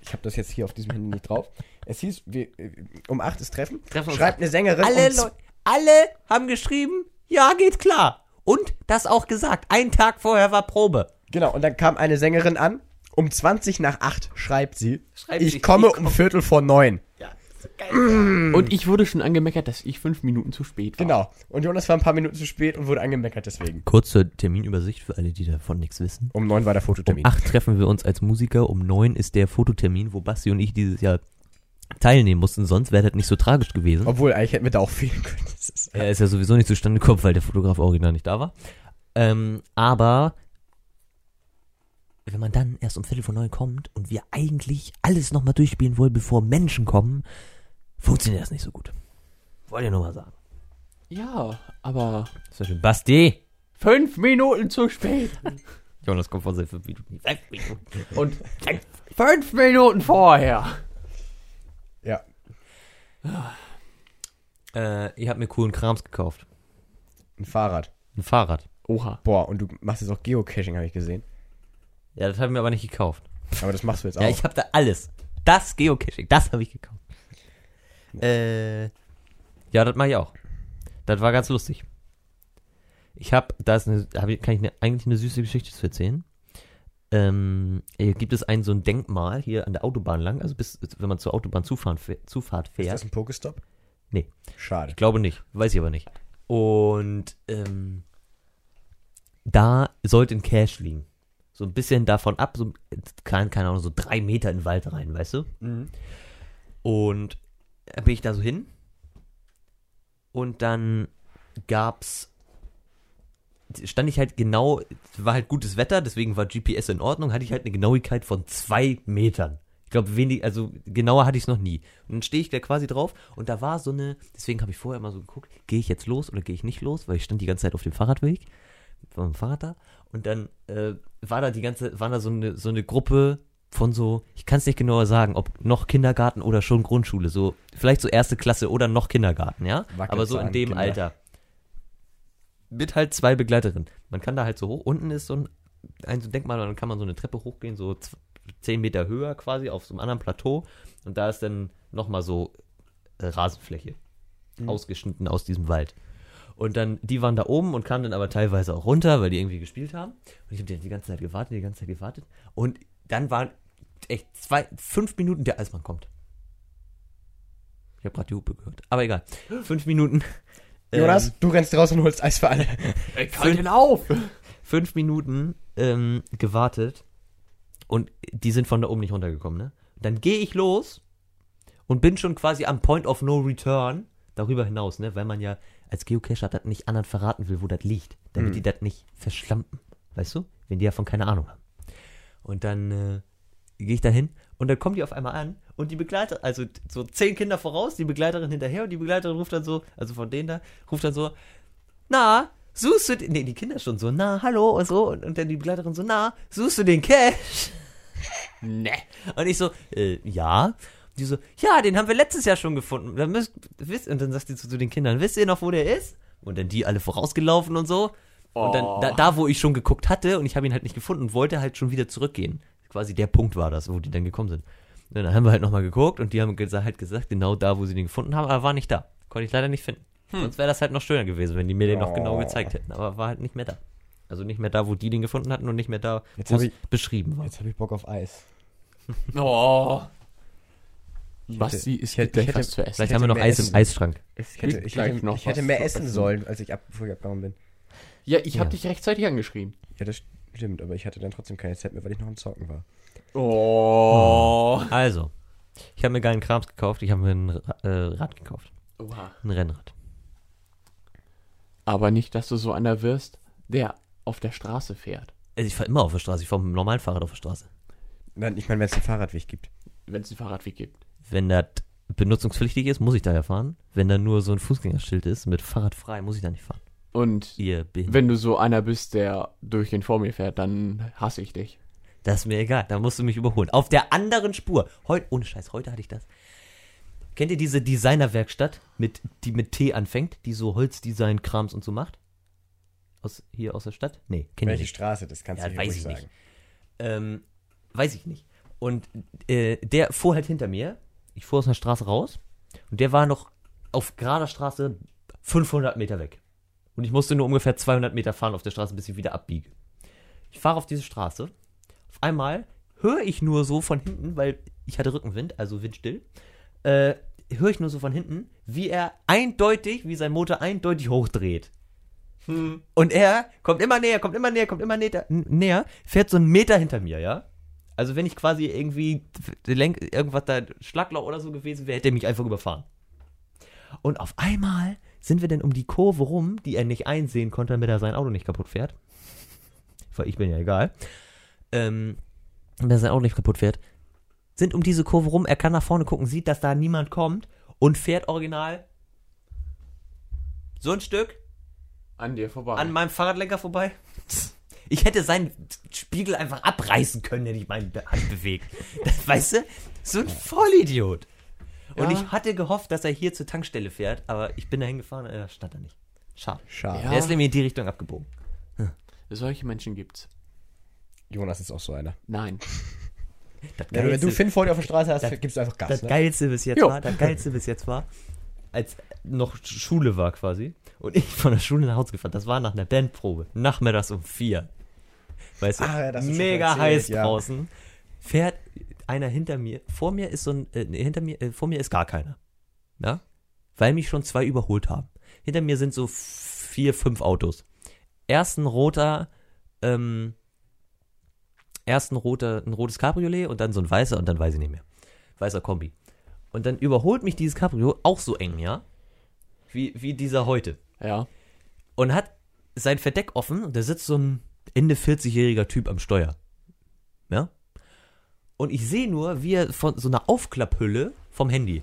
Ich habe das jetzt hier auf diesem Handy nicht drauf. Es hieß, wir, äh, um 8 ist Treffen. Treffen Schreibt eine Sängerin. Alle, um alle haben geschrieben, ja, geht klar. Und das auch gesagt. Einen Tag vorher war Probe. Genau, und dann kam eine Sängerin an. Um 20 nach 8 schreibt sie. Schreibt ich sie, komme ich um Viertel vor neun. Ja, so geil. Und ich wurde schon angemeckert, dass ich fünf Minuten zu spät war. Genau. Und Jonas war ein paar Minuten zu spät und wurde angemeckert deswegen. Kurze Terminübersicht für alle, die davon nichts wissen. Um neun war der Um Fototermin. 8 treffen wir uns als Musiker, um 9 ist der Fototermin, wo Basti und ich dieses Jahr teilnehmen mussten, sonst wäre das nicht so tragisch gewesen. Obwohl, eigentlich hätten wir da auch fehlen können. Das ist, Er ist ja sowieso nicht zustande gekommen, weil der Fotograf original nicht da war. Ähm, aber wenn man dann erst um Viertel vor neun kommt und wir eigentlich alles nochmal durchspielen wollen, bevor Menschen kommen, funktioniert das nicht so gut. Wollt ihr nur mal sagen. Ja, aber Das war schön. Basti! fünf Minuten zu spät. Jonas kommt von seinen fünf Minuten. Fünf Minuten. Und fünf Minuten vorher. Äh, ihr habt mir coolen Krams gekauft. Ein Fahrrad. Ein Fahrrad. Oha. Boah, und du machst jetzt auch Geocaching, habe ich gesehen. Ja, das haben wir aber nicht gekauft. Aber das machst du jetzt auch. Ja, ich habe da alles. Das Geocaching, das habe ich gekauft. Äh, ja, das mache ich auch. Das war ganz lustig. Ich habe, da ist eine, hab ich, kann ich ne, eigentlich eine süße Geschichte zu erzählen. Ähm, hier gibt es ein so ein Denkmal hier an der Autobahn lang, also bis, wenn man zur Autobahn Zufahrt ist fährt. das ein Pokestop? Nee. Schade. Ich glaube nicht, weiß ich aber nicht. Und ähm, da sollte ein Cache liegen. So ein bisschen davon ab, so, keine, keine Ahnung, so drei Meter in den Wald rein, weißt du? Mhm. Und da bin ich da so hin. Und dann gab's. Stand ich halt genau, war halt gutes Wetter, deswegen war GPS in Ordnung, hatte ich halt eine Genauigkeit von zwei Metern. Ich glaube, wenig, also genauer hatte ich es noch nie. Und dann stehe ich da quasi drauf und da war so eine, deswegen habe ich vorher mal so geguckt, gehe ich jetzt los oder gehe ich nicht los, weil ich stand die ganze Zeit auf dem Fahrradweg, war mit dem Fahrrad da und dann äh, war da die ganze, war da so eine, so eine Gruppe von so, ich kann es nicht genauer sagen, ob noch Kindergarten oder schon Grundschule, so vielleicht so erste Klasse oder noch Kindergarten, ja, aber so in dem Wackelzahnkinder. Alter. Mit halt zwei Begleiterinnen. Man kann da halt so hoch, unten ist so ein, ein so Denkmal, und dann kann man so eine Treppe hochgehen, so zehn Meter höher quasi auf so einem anderen Plateau und da ist dann nochmal so äh, Rasenfläche Mhm. ausgeschnitten aus diesem Wald. Und dann, die waren da oben und kamen dann aber teilweise auch runter, weil die irgendwie gespielt haben. Und ich habe die ganze Zeit gewartet, die ganze Zeit gewartet. Und dann waren echt zwei, fünf Minuten, der Eismann kommt. Ich habe gerade die Hupe gehört. Aber egal. Fünf Minuten. Jonas, Ähm, du rennst raus und holst Eis für alle. Ey, kalt ihn auf. fünf Minuten ähm, gewartet und die sind von da oben nicht runtergekommen, ne? Dann gehe ich los und bin schon quasi am Point of No Return darüber hinaus, ne? Weil man ja als Geocacher das nicht anderen verraten will, wo das liegt, damit Mhm. die das nicht verschlampen, weißt du? Wenn die davon keine Ahnung haben. Und dann äh, gehe ich da hin und dann kommen die auf einmal an und die Begleiter, also so zehn Kinder voraus, die Begleiterin hinterher und die Begleiterin ruft dann so, also von denen da, ruft dann so, na, suchst du, den- nee, die Kinder schon so, na, hallo und so, und, und dann die Begleiterin so, na, suchst du den Cash? ne. Und ich so, äh, ja. Die so, ja, den haben wir letztes Jahr schon gefunden. Dann müsst, wisst, und dann sagt sie zu, zu den Kindern, wisst ihr noch, wo der ist? Und dann die alle vorausgelaufen und so. Und dann, Oh. da, da, wo ich schon geguckt hatte und ich habe ihn halt nicht gefunden und wollte halt schon wieder zurückgehen. Quasi der Punkt war das, wo die dann gekommen sind. Und dann haben wir halt nochmal geguckt und die haben gesa- halt gesagt, genau da, wo sie den gefunden haben, aber er war nicht da. Konnte ich leider nicht finden. Sonst wäre das halt noch schöner gewesen, wenn die mir den noch genau Oh. gezeigt hätten. Aber war halt nicht mehr da. Also nicht mehr da, wo die den gefunden hatten und nicht mehr da, Jetzt wo es ich- beschrieben war. Jetzt habe ich Bock auf Eis. Oh. Basti, es ich gibt hätte- gleich ich hätte- was zu essen. Vielleicht haben wir noch Eis essen. im Eisschrank. Ich hätte, ich hätte, noch ich hätte was mehr essen essen. sollen, als ich ab, bevor ich abgehauen bin. Ja, ich Ja. habe dich rechtzeitig angeschrieben. Ja, das stimmt, aber ich hatte dann trotzdem keine Zeit mehr, weil ich noch am Zocken war. Oh. Also, ich habe mir geilen Krams gekauft. Ich habe mir ein äh, Rad gekauft. Oha. Ein Rennrad. Aber nicht, dass du so einer wirst, der auf der Straße fährt. Also ich fahre immer auf der Straße. Ich fahre mit dem normalen Fahrrad auf der Straße. Nein, ich meine, wenn es einen Fahrradweg gibt. Wenn es einen Fahrradweg gibt. Wenn das benutzungspflichtig ist, muss ich da ja fahren. Wenn da nur so ein Fußgängerschild ist mit Fahrrad frei, muss ich da nicht fahren. Und Ihr Behindert. wenn du so einer bist, der durchgehend vor mir fährt, dann hasse ich dich. Das ist mir egal. Da musst du mich überholen. Auf der anderen Spur. Heute, ohne Scheiß, heute hatte ich das. Kennt ihr diese Designerwerkstatt, mit, die mit T anfängt, die so Holzdesign-Krams und so macht? Aus, hier aus der Stadt? Nee, kennt ihr Welche. Straße, das kannst Ja, du weiß ich sagen. nicht. Ähm, weiß ich nicht. Und äh, der fuhr halt hinter mir. Ich fuhr aus einer Straße raus. Und der war noch auf gerader Straße 500 Meter weg. Und ich musste nur ungefähr 200 Meter fahren auf der Straße, bis ich wieder abbiege. Ich fahre auf diese Straße. Auf einmal höre ich nur so von hinten, weil ich hatte Rückenwind, also windstill, äh, höre ich nur so von hinten, wie er eindeutig, wie sein Motor eindeutig hochdreht. Und er kommt immer näher, kommt immer näher, kommt immer näher, näher, fährt so einen Meter hinter mir, ja? Also wenn ich quasi irgendwie lenk, irgendwas da Schlagloch oder so gewesen wäre, hätte er mich einfach überfahren. Und auf einmal sind wir denn um die Kurve rum, die er nicht einsehen konnte, damit er sein Auto nicht kaputt fährt. Weil ich bin ja egal. Ähm, er sein Auto nicht kaputt fährt. Sind um diese Kurve rum, er kann nach vorne gucken, sieht, dass da niemand kommt und fährt original so ein Stück An dir vorbei. an meinem Fahrradlenker vorbei. Ich hätte seinen Spiegel einfach abreißen können, wenn ich meine Hand bewegt. Das, weißt du? So ein Vollidiot. Und Ja. ich hatte gehofft, dass er hier zur Tankstelle fährt, aber ich bin da hingefahren, äh, stand er nicht. Schade. Schade. Ja. Er ist nämlich in die Richtung abgebogen. Solche Menschen gibt's. Jonas ist auch so einer. Nein. Das Ja, wenn du Finn vor dir auf der Straße hast, Das- gibst du einfach Gas. das Ne? Geilste bis jetzt Jo. war, das Geilste bis jetzt war, als noch Schule war quasi und ich von der Schule nach Hause gefahren, das war nach einer Bandprobe, nachmittags um vier. Weißt du, Ah, ja, mega erzählt, heiß ja. draußen, fährt einer hinter mir, vor mir ist so ein, äh, hinter mir, äh, vor mir ist gar keiner. Ja? Weil mich schon zwei überholt haben. Hinter mir sind so vier, fünf Autos. Erst ein roter, ähm, erst ein roter, ein rotes Cabriolet und dann so ein weißer und dann weiß ich nicht mehr. Weißer Kombi. Und dann überholt mich dieses Cabrio auch so eng, ja? Wie, wie dieser heute. Ja. Und hat sein Verdeck offen und da sitzt so ein Ende 40-jähriger Typ am Steuer. Ja? Und ich sehe nur, wie er von so einer Aufklapphülle vom Handy,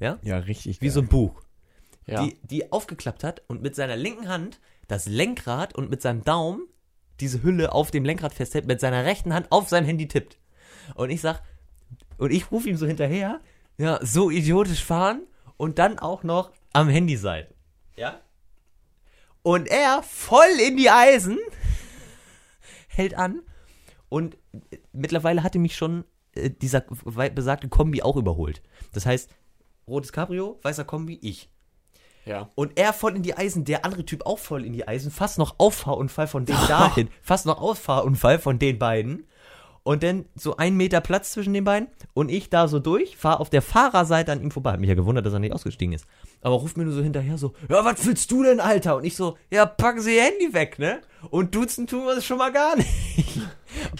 ja? Ja, richtig. Wie geil. so ein Buch, Ja. die, die aufgeklappt hat und mit seiner linken Hand das Lenkrad und mit seinem Daumen diese Hülle auf dem Lenkrad festhält, mit seiner rechten Hand auf sein Handy tippt. Und ich sag, und ich rufe ihm so hinterher, ja, so idiotisch fahren und dann auch noch am Handy sein. Ja? Und er voll in die Eisen hält an und mittlerweile hatte mich schon äh, dieser besagte Kombi auch überholt. Das heißt, rotes Cabrio, weißer Kombi, ich. Ja. Und er voll in die Eisen, der andere Typ auch voll in die Eisen, fast noch Auffahrunfall von denen dahin, fast noch Ausfahrunfall von den beiden. Und dann so ein Meter Platz zwischen den beiden und ich da so durch, fahre auf der Fahrerseite an ihm vorbei. Hat mich ja gewundert, dass er nicht ausgestiegen ist. Aber ruft mir nur so hinterher so, ja, was willst du denn, Alter? Und ich so, ja, packen Sie Ihr Handy weg, ne? Und duzen tun wir es schon mal gar nicht.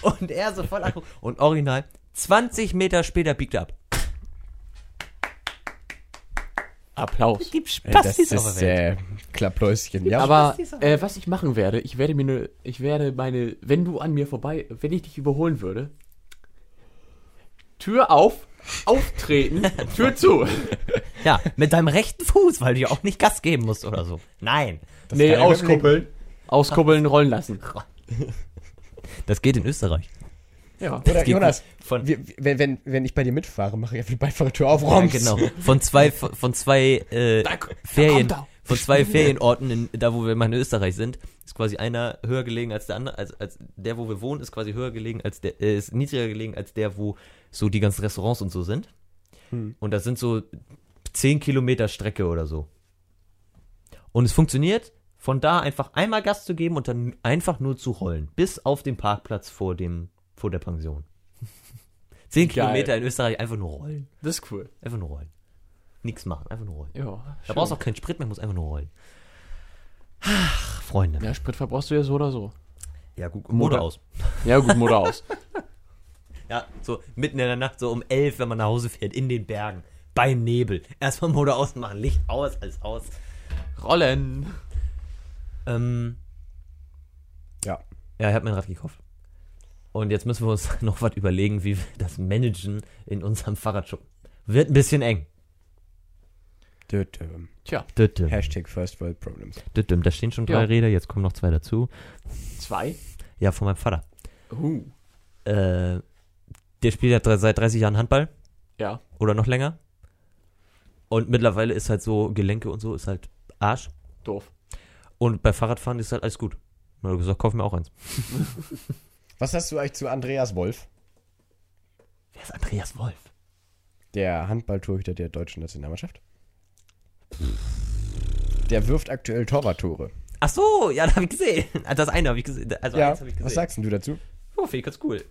Und er so voll. Und original, 20 Meter später biegt er ab. Applaus. Die Spastis das ist äh, Klappläuschen. Ja, Aber äh, was ich machen werde, ich werde mir ne, ich werde meine, wenn du an mir vorbei, wenn ich dich überholen würde, Tür auf, auftreten, Tür zu. Ja, mit deinem rechten Fuß, weil du ja auch nicht Gas geben musst oder so. Nein. Das nee, auskuppeln. Auskuppeln, rollen lassen. Das geht in Österreich. Ja. Oder Jonas, von- wir, wenn, wenn, wenn ich bei dir mitfahre, mache ich einfach die Beifahrertür auf, Ja, Roms. genau. Von zwei, von zwei äh, Da- da Ferien, von zwei Ferienorten, in, da wo wir mal in Österreich sind, ist quasi einer höher gelegen als der andere, als, als der, wo wir wohnen, ist quasi höher gelegen als der, äh, ist niedriger gelegen als der, wo so die ganzen Restaurants und so sind. Hm. Und das sind so 10 Kilometer Strecke oder so. Und es funktioniert, von da einfach einmal Gas zu geben und dann einfach nur zu rollen. Bis auf den Parkplatz vor dem, vor der Pension. Zehn Geil. Kilometer in Österreich einfach nur rollen. Das ist cool. Einfach nur rollen. Nichts machen, einfach nur rollen. Ja. Da brauchst du auch keinen Sprit mehr, musst einfach nur rollen. Ach, Freunde. Ja, Sprit verbrauchst du ja so oder so. Ja, gut, Motor- aus. Ja, gut, Motor aus. Ja, so mitten in der Nacht, so um elf, wenn man nach Hause fährt, in den Bergen, beim Nebel. Erstmal Motor ausmachen, Licht aus, alles aus. Rollen. Ähm, Ja. ja, ich habe mir ein Rad gekauft. Und jetzt müssen wir uns noch was überlegen, wie wir das managen in unserem Fahrradschuppen. Wird ein bisschen eng. Ähm, Tja, Dütüm. Hashtag First World Problems. Dütüm. Da stehen schon drei Ja. Räder, jetzt kommen noch zwei dazu. zwei. Ja, von meinem Vater. Uh. Äh, der spielt ja seit 30 Jahren Handball Ja. oder noch länger. Und mittlerweile ist halt so, Gelenke und so ist halt Arsch. Doof. Und bei Fahrradfahren ist halt alles gut. Hat er gesagt, kauf mir auch eins. Was hast du eigentlich zu Andreas Wolf, Wer ist Andreas Wolf? der Handballtorhüter der deutschen Nationalmannschaft? Der wirft aktuell Torwarttore. Ach so, ja, das habe ich gesehen. Ah, Das eine habe ich gesehen. Also Ja, eins habe ich gesehen. was sagst denn du dazu? Oh, finde ich ganz cool.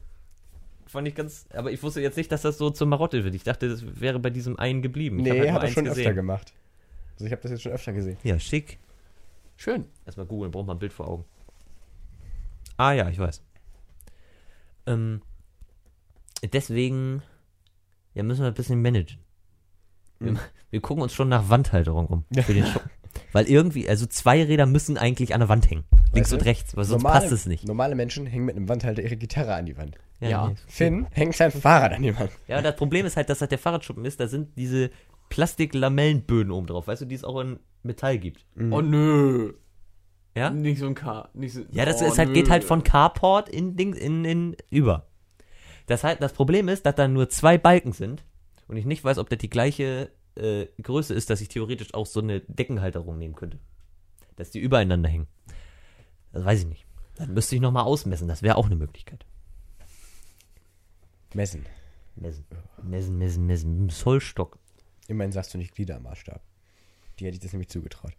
Fand ich ganz, aber ich wusste jetzt nicht, dass das so zur Marotte wird. Ich dachte, das wäre bei diesem einen geblieben. Ich hab Nee, halt nur hat er eins schon gesehen. öfter gemacht. Also ich habe das jetzt schon öfter gesehen. Ja, schick. Schön. Erstmal googeln, braucht man ein Bild vor Augen. Ah ja, ich weiß. Ähm, deswegen, ja, müssen wir ein bisschen managen. Wir, Mhm. wir gucken uns schon nach Wandhalterung um Ja. für den Schuppen. Weil irgendwie, also zwei Räder müssen eigentlich an der Wand hängen. Links Weißt du? und rechts, weil sonst normale, passt es nicht. Normale Menschen hängen mit einem Wandhalter ihre Gitarre an die Wand. Ja. nee. Finn hängt sein Fahrrad an die Wand. Ja, das Problem ist halt, dass das der Fahrradschuppen ist, da sind diese Plastiklamellenböden oben drauf, weißt du, die es auch in Metall gibt. Oh nö. Ja? Nicht so ein K. Nicht so, Ja, das oh, ist halt, nö. geht halt von Carport in, Ding, in, in über. Das, halt, das Problem ist, dass da nur zwei Balken sind und ich nicht weiß, ob das die gleiche äh, Größe ist, dass ich theoretisch auch so eine Deckenhalterung nehmen könnte. Dass die übereinander hängen. Das weiß ich nicht. Dann müsste ich nochmal ausmessen, das wäre auch eine Möglichkeit. Messen. Messen, messen, messen, messen. Zollstock. Immerhin sagst du nicht Gliedermaßstab. Die hätte ich das nämlich zugetraut.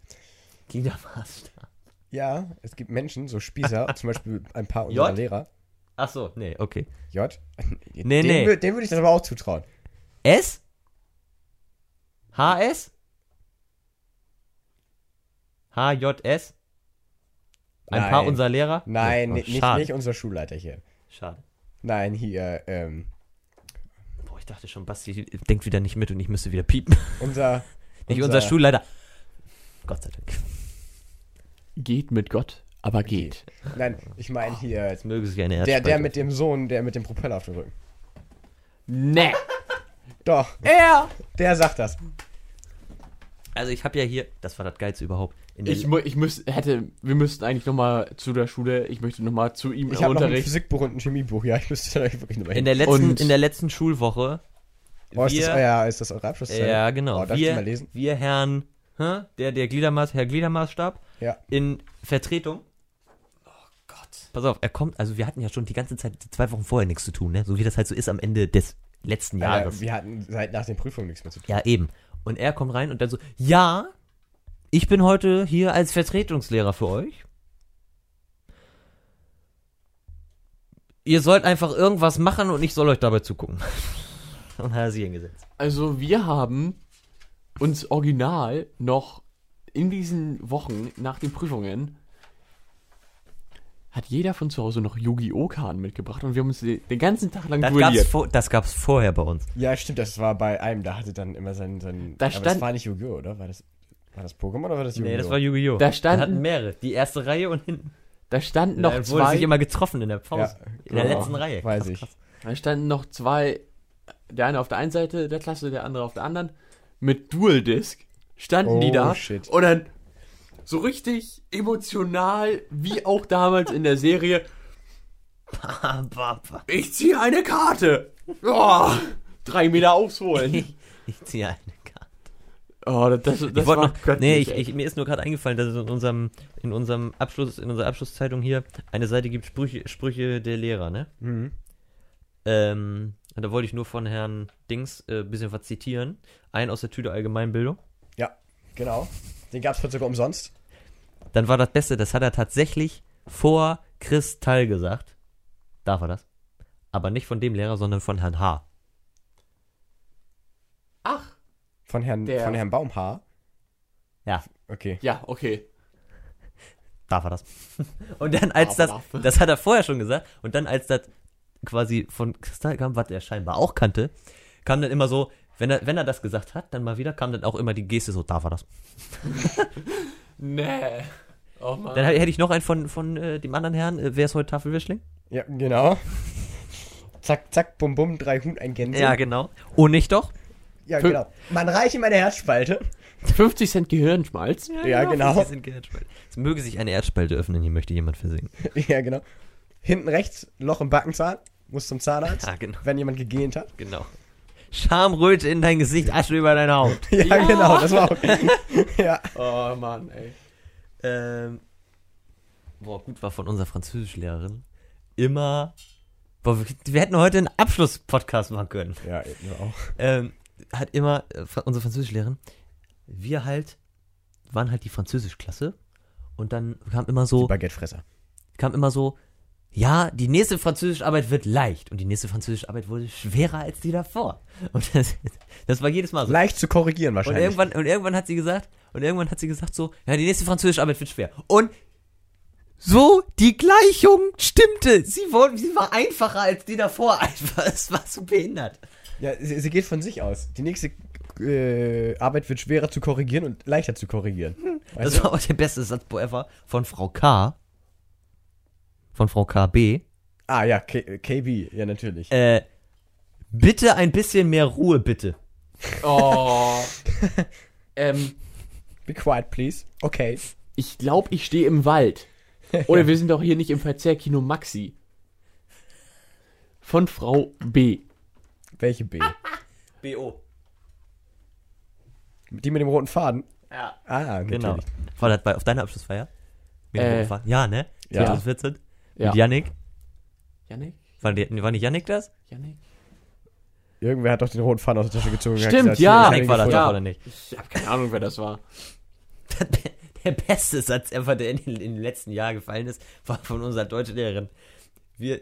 Gliedermaßstab. Ja, es gibt Menschen, so Spießer, zum Beispiel ein paar unserer J? Lehrer. Ach so, nee, okay. J? Nee, dem, nee. wür- Dem würde ich das aber auch zutrauen. S? HS? HJS? Ein Nein. paar unserer Lehrer? Nein, Oh, ni- nicht, nicht unser Schulleiter hier. Schade. Nein, hier, ähm, Boah, ich dachte schon, Basti denkt wieder nicht mit und ich müsste wieder piepen. unser. Nicht unser Schulleiter. Gott sei Dank. Geht mit Gott, aber geht. Nein, ich meine hier, Jetzt möge sich eine der, der mit dem Sohn, der mit dem Propeller auf dem Rücken. Nee. Doch, Er! der sagt das. Also ich habe ja hier, das war das Geilste überhaupt. Ich, mu- ich müß, hätte, wir müssten eigentlich nochmal zu der Schule, ich möchte nochmal zu ihm Ich im habe noch ein Unterricht. Physikbuch und ein Chemiebuch. Ja, ich müsste da wirklich nochmal in der letzten, Und- in der letzten Schulwoche. Oh, ist, das euer, ist das eure Abschlusszeit? Ja, genau. Oh, darf ich die wir, mal lesen? wir Herrn, hä, der, der Gliedermaß, Herr Gliedermaßstab, Ja. in Vertretung. Oh Gott. Pass auf, er kommt, also wir hatten ja schon die ganze Zeit, zwei Wochen vorher nichts zu tun, ne? So wie das halt so ist am Ende des letzten Jahres. wir hatten seit nach den Prüfungen nichts mehr zu tun. Ja, eben. Und er kommt rein und dann so, ja, ich bin heute hier als Vertretungslehrer für euch. Ihr sollt einfach irgendwas machen und ich soll euch dabei zugucken. und hat er sich hingesetzt. Also wir haben uns original noch in diesen Wochen nach den Prüfungen hat jeder von zu Hause noch Yu-Gi-Oh! Karten mitgebracht und wir haben uns den ganzen Tag lang Das duelliert. vor, das gab's vorher bei uns. Ja, stimmt, das war bei einem, da hatte dann immer sein. sein Da aber das stand- war nicht Yu-Gi-Oh!, oder? War das, war das Pokémon oder war das Yu-Gi-Oh? Nee, das war Yu-Gi-Oh! Da standen- hatten mehrere. Die erste Reihe und hinten. Da standen Da noch wurde zwei, sich immer getroffen in der Pause. Ja, in der genau. letzten Reihe. Weiß Krass, ich. krass. da standen noch zwei, der eine auf der einen Seite der Klasse, der andere auf der anderen, mit Dual Disc standen die Oh, da shit. und dann so richtig emotional, wie auch damals in der Serie, ich ziehe eine Karte. Oh, drei Meter aufholen. ich ziehe eine Karte. Oh, das, das, das ich war noch, nee, ich, ich, mir ist nur gerade eingefallen, dass es in unserem, in unserem Abschluss, in unserer Abschlusszeitung hier eine Seite gibt, Sprüche, Sprüche der Lehrer, ne? Mhm. Ähm, da wollte ich nur von Herrn Dings äh, ein bisschen was zitieren. Einen aus der Tüte Allgemeinbildung. Ja, genau. Den gab's heute sogar umsonst. dann war das Beste, das hat er tatsächlich vor Kristall gesagt. Darf er das? Aber nicht von dem Lehrer, sondern von Herrn H. Ach, Von Herrn, Der- von Herrn Baumhaar? Ja. Okay. ja, okay. Darf er das? Und dann, als das, das hat er vorher schon gesagt, und dann, als das quasi von Kristall kam, was er scheinbar auch kannte, kam dann immer so, wenn er, wenn er das gesagt hat, dann mal wieder, kam dann auch immer die Geste so, darf er das? Nee. Oh Mann. Dann hätte ich noch einen von, von äh, dem anderen Herrn, äh, wer ist heute Tafelwischling? Ja, genau. Zack, zack, bum, bum, drei Huhn, ein Gänse. Ja, genau. Und nicht doch? ja Fün- genau. Man reiche meine Herzspalte. 50 Cent Gehirnschmalz. Ja, genau. Sie sind Erdspalt. Es möge sich eine Erdspalte öffnen, hier möchte jemand versingen. ja, genau. Hinten rechts, Loch im Backenzahn. Muss zum Zahnarzt. Ja, genau. Wenn jemand gegähnt hat. Genau. Schamröte in dein Gesicht, Asche über deine Haut. Ja, Ja. genau, das war auch. ja. Oh Mann, ey. Ähm, boah, gut war von unserer Französischlehrerin. Immer. Boah, wir, wir hätten heute einen Abschlusspodcast machen können. Ja, eben auch. Ähm, hat immer, äh, unsere Französischlehrerin, wir halt, waren halt die Französischklasse. Und dann kam immer so, Baguettefresser. kam immer so, ja, die nächste französische Arbeit wird leicht und die nächste französische Arbeit wurde schwerer als die davor. Und das, das war jedes Mal so. Leicht zu korrigieren Und wahrscheinlich. irgendwann, und irgendwann hat sie gesagt, und irgendwann hat sie gesagt so, ja, die nächste französische Arbeit wird schwer. Und so, die Gleichung stimmte. Sie, wurde, sie war einfacher als die davor einfach. Es war so behindert. Ja, sie, sie geht von sich aus. Die nächste äh, Arbeit wird schwerer zu korrigieren und leichter zu korrigieren. Weißt Das du? war auch der beste Satz ever von Frau K. Von Frau KB. Ah ja, K KB, ja natürlich. Äh, bitte ein bisschen mehr Ruhe, bitte. Oh. ähm, Be quiet, please. Okay. ich glaube, ich stehe im Wald. Oder wir sind doch hier nicht im Verzehrkino Maxi. Von Frau B. Welche B? BO. Die mit dem roten Faden? Ja. Ah, natürlich. Genau. War das bei, auf deiner Abschlussfeier? Mit dem Äh, roten Faden? ja, ne? ja. 2014? Ja. Mit Yannick? Janik? War, die, war nicht Yannick das? Janik? Irgendwer hat doch den roten Faden aus der Tasche gezogen. Stimmt, gesagt, ja. Yannick hab war das doch, oder nicht? Ich habe keine Ahnung, wer das war. Der beste Satz ever, der in den, in den letzten Jahren gefallen ist, war von unserer Deutschlehrerin. Wir,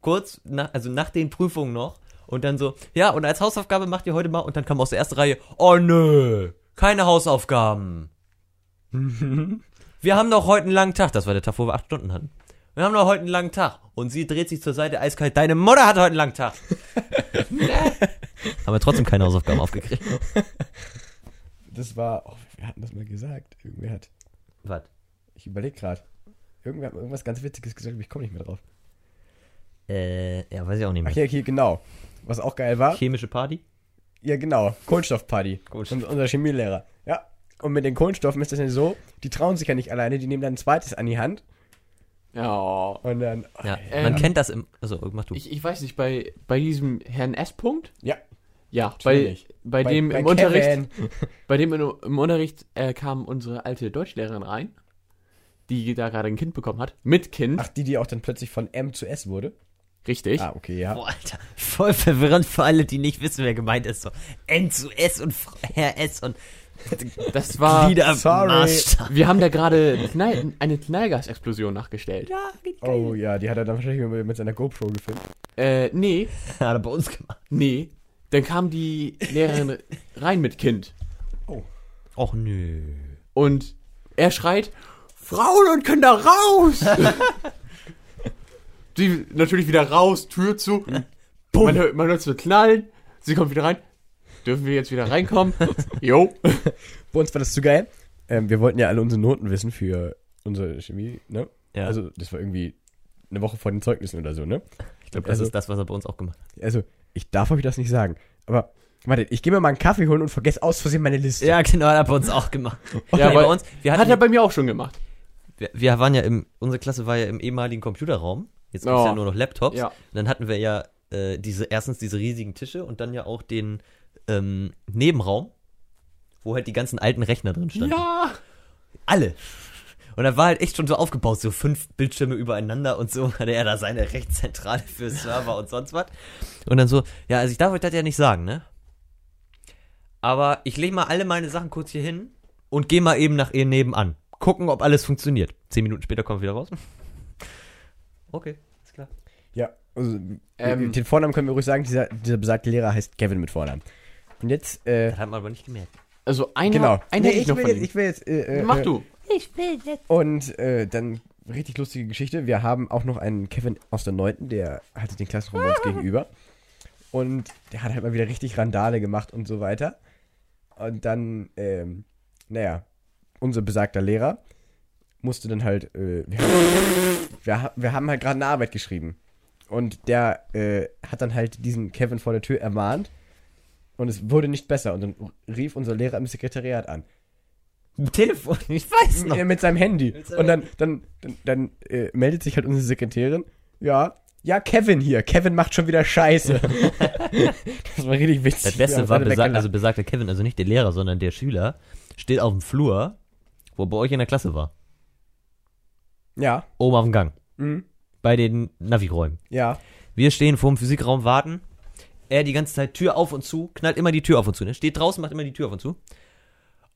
kurz, nach, also nach den Prüfungen noch, und dann so, ja, und als Hausaufgabe macht ihr heute mal, und dann kam aus der ersten Reihe, oh nö, keine Hausaufgaben. wir haben doch heute einen langen Tag, das war der Tag, wo wir acht Stunden hatten. Wir haben doch heute einen langen Tag. Und sie dreht sich zur Seite eiskalt, deine Mutter hat heute einen langen Tag. haben wir trotzdem keine Hausaufgaben aufgekriegt. Das war, oh, wir hatten das mal gesagt. Irgendwer hat, Was? ich überlege gerade. Irgendwer hat irgendwas ganz Witziges gesagt, aber ich komme nicht mehr drauf. Äh, ja, weiß ich auch nicht Ach mehr. ja, hier, genau. Was auch geil war. Chemische Party? Ja, genau. Kohlenstoffparty. Kohlenstoff. Unser Chemielehrer. Ja. Und mit den Kohlenstoffen ist das ja so, die trauen sich ja nicht alleine, die nehmen dann ein zweites an die Hand Ja. und dann. oh, Ja, Ähm, man kennt das im. Also, mach du. Ich, ich weiß nicht, bei, bei diesem Herrn S. -Punkt? Ja. Ja, bei, Natürlich. bei, dem im bei Unterricht, Kevin. bei dem im, im Unterricht äh, kam unsere alte Deutschlehrerin rein, die da gerade ein Kind bekommen hat. Mit Kind, Ach, die, die auch dann plötzlich von M zu S wurde? richtig. Ah, okay, ja. Boah, Alter, voll verwirrend für alle, die nicht wissen, wer gemeint ist. So N zu S und Herr S und Das war. Glieder sorry. Wir haben da gerade Knall, eine Knallgasexplosion nachgestellt. Ja, geht Oh ja, die hat er dann wahrscheinlich mit, mit seiner GoPro gefilmt. Äh, nee, Hat er bei uns gemacht. nee. Dann kam die Lehrerin rein mit Kind. Och nö. Und er schreit, Frauen und Kinder raus! Sie natürlich wieder raus, Tür zu. Man hört, man hört so knallen. Sie kommt wieder rein. Dürfen wir jetzt wieder reinkommen? Jo. Bei uns war das zu geil. Ähm, wir wollten ja alle unsere Noten wissen für unsere Chemie, ne? Ja, Also, das war irgendwie eine Woche vor den Zeugnissen oder so, ne? ich glaube, das also- ist das, was er bei uns auch gemacht hat. Also, ich darf euch das nicht sagen. Aber, warte, ich gehe mir mal einen Kaffee holen und vergesse aus Versehen meine Liste. Ja, genau, hat er bei uns auch gemacht. Ja, Nee, bei uns, wir, Hat hatten, er bei mir auch schon gemacht. wir, wir waren ja im, unsere Klasse war ja im ehemaligen Computerraum. Jetzt gibt's Oh. ja nur noch Laptops. Ja. Und dann hatten wir ja äh, diese, erstens diese riesigen Tische und dann ja auch den ähm, Nebenraum, wo halt die ganzen alten Rechner drin standen. Ja. Alle. Und da war halt echt schon so aufgebaut, so fünf Bildschirme übereinander und so hatte er da seine Rechtszentrale für Server und sonst was. Und dann so, ja, also ich darf euch das ja nicht sagen, ne? Aber ich lege mal alle meine Sachen kurz hier hin und gehe mal eben nach ihr nebenan. gucken, ob alles funktioniert. Zehn Minuten später kommen wir wieder raus. Okay, ist klar. Ja, also, Ähm. den Vornamen können wir ruhig sagen, dieser, dieser besagte Lehrer heißt Kevin mit Vornamen. Und jetzt, äh, Das hat man aber nicht gemerkt. Also einer, genau. einen Nee, ich ich, noch will jetzt, ich will jetzt, äh, äh, Mach äh, du. Und äh, dann richtig lustige Geschichte. Wir haben auch noch einen Kevin aus der 9., der hatte den Klassenraum uns gegenüber. Und der hat halt mal wieder richtig Randale gemacht und so weiter. Und dann, ähm, naja, unser besagter Lehrer musste dann halt, äh, wir, wir, ha- wir haben halt gerade eine Arbeit geschrieben. Und der äh, hat dann halt diesen Kevin vor der Tür ermahnt. Und es wurde nicht besser. Und dann rief unser Lehrer im Sekretariat an. Telefon, ich weiß noch. Ja, mit seinem Handy. Mit seinem und dann, dann, dann, dann äh, meldet sich halt unsere Sekretärin. Ja, ja, Kevin hier. Kevin macht schon wieder Scheiße. das war richtig witzig. Das Beste Ja, war, besag, also besagter Kevin, also nicht der Lehrer, sondern der Schüler, steht auf dem Flur, wo bei euch in der Klasse war. ja, Oben auf dem Gang. mhm. Bei den Navi-Räumen. ja. Wir stehen vor dem Physikraum, warten. Er die ganze Zeit Tür auf und zu, knallt immer die Tür auf und zu. Ne? Steht draußen, macht immer die Tür auf und zu.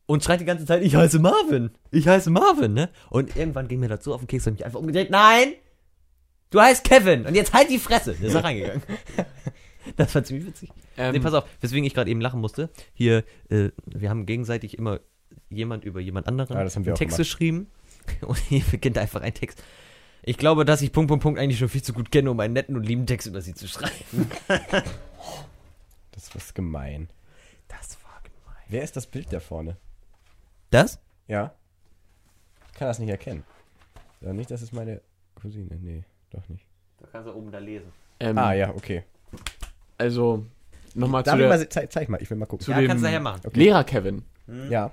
Und schreit die ganze Zeit, ich heiße Marvin. Ich heiße Marvin, ne? Und irgendwann ging mir dazu auf den Keks und mich einfach umgedreht. Nein! Du heißt Kevin! Und jetzt halt die Fresse! Der ist da reingegangen. Das war ziemlich witzig. Ähm, nee, pass auf, weswegen ich gerade eben lachen musste. Hier, äh, wir haben gegenseitig immer jemand über jemand anderen Ja, einen Text geschrieben. Und hier beginnt einfach ein Text. Ich glaube, dass ich Punkt, Punkt, Punkt eigentlich schon viel zu gut kenne, um einen netten und lieben Text über sie zu schreiben. Das ist gemein. Das war gemein. Wer ist das Bild da vorne? Das? Ja. Ich kann das nicht erkennen. Ja, nicht, das ist meine Cousine. Nee, doch nicht. Da kannst du oben da lesen. ähm, Ah, ja, okay. Also, nochmal zu der, mal, zeig, zeig mal, ich will mal gucken. zu Ja, dem kannst du nachher machen. Okay. Lehrer Kevin. Ja.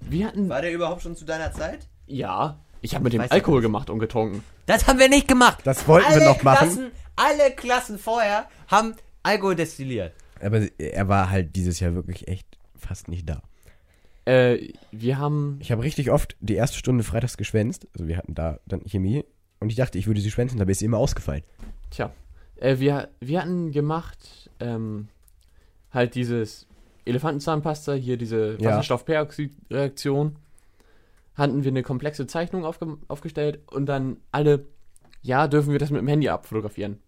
Wir hatten, War der überhaupt schon zu deiner Zeit? ja, ich habe mit dem Weiß Alkohol gemacht und getrunken. Das haben wir nicht gemacht. Das wollten wir noch machen. Klassen, alle Klassen vorher haben Alkohol destilliert. Aber er war halt dieses Jahr wirklich echt fast nicht da. Äh, wir haben, Ich habe richtig oft die erste Stunde freitags geschwänzt. Also wir hatten da dann Chemie. Und ich dachte, ich würde sie schwänzen, dabei ist sie immer ausgefallen. tja, äh, wir, wir hatten gemacht, ähm, halt dieses Elefantenzahnpasta, hier diese Ja. Wasserstoffperoxidreaktion. Hatten wir eine komplexe Zeichnung aufge aufgestellt und dann alle, ja, dürfen wir das mit dem Handy abfotografieren?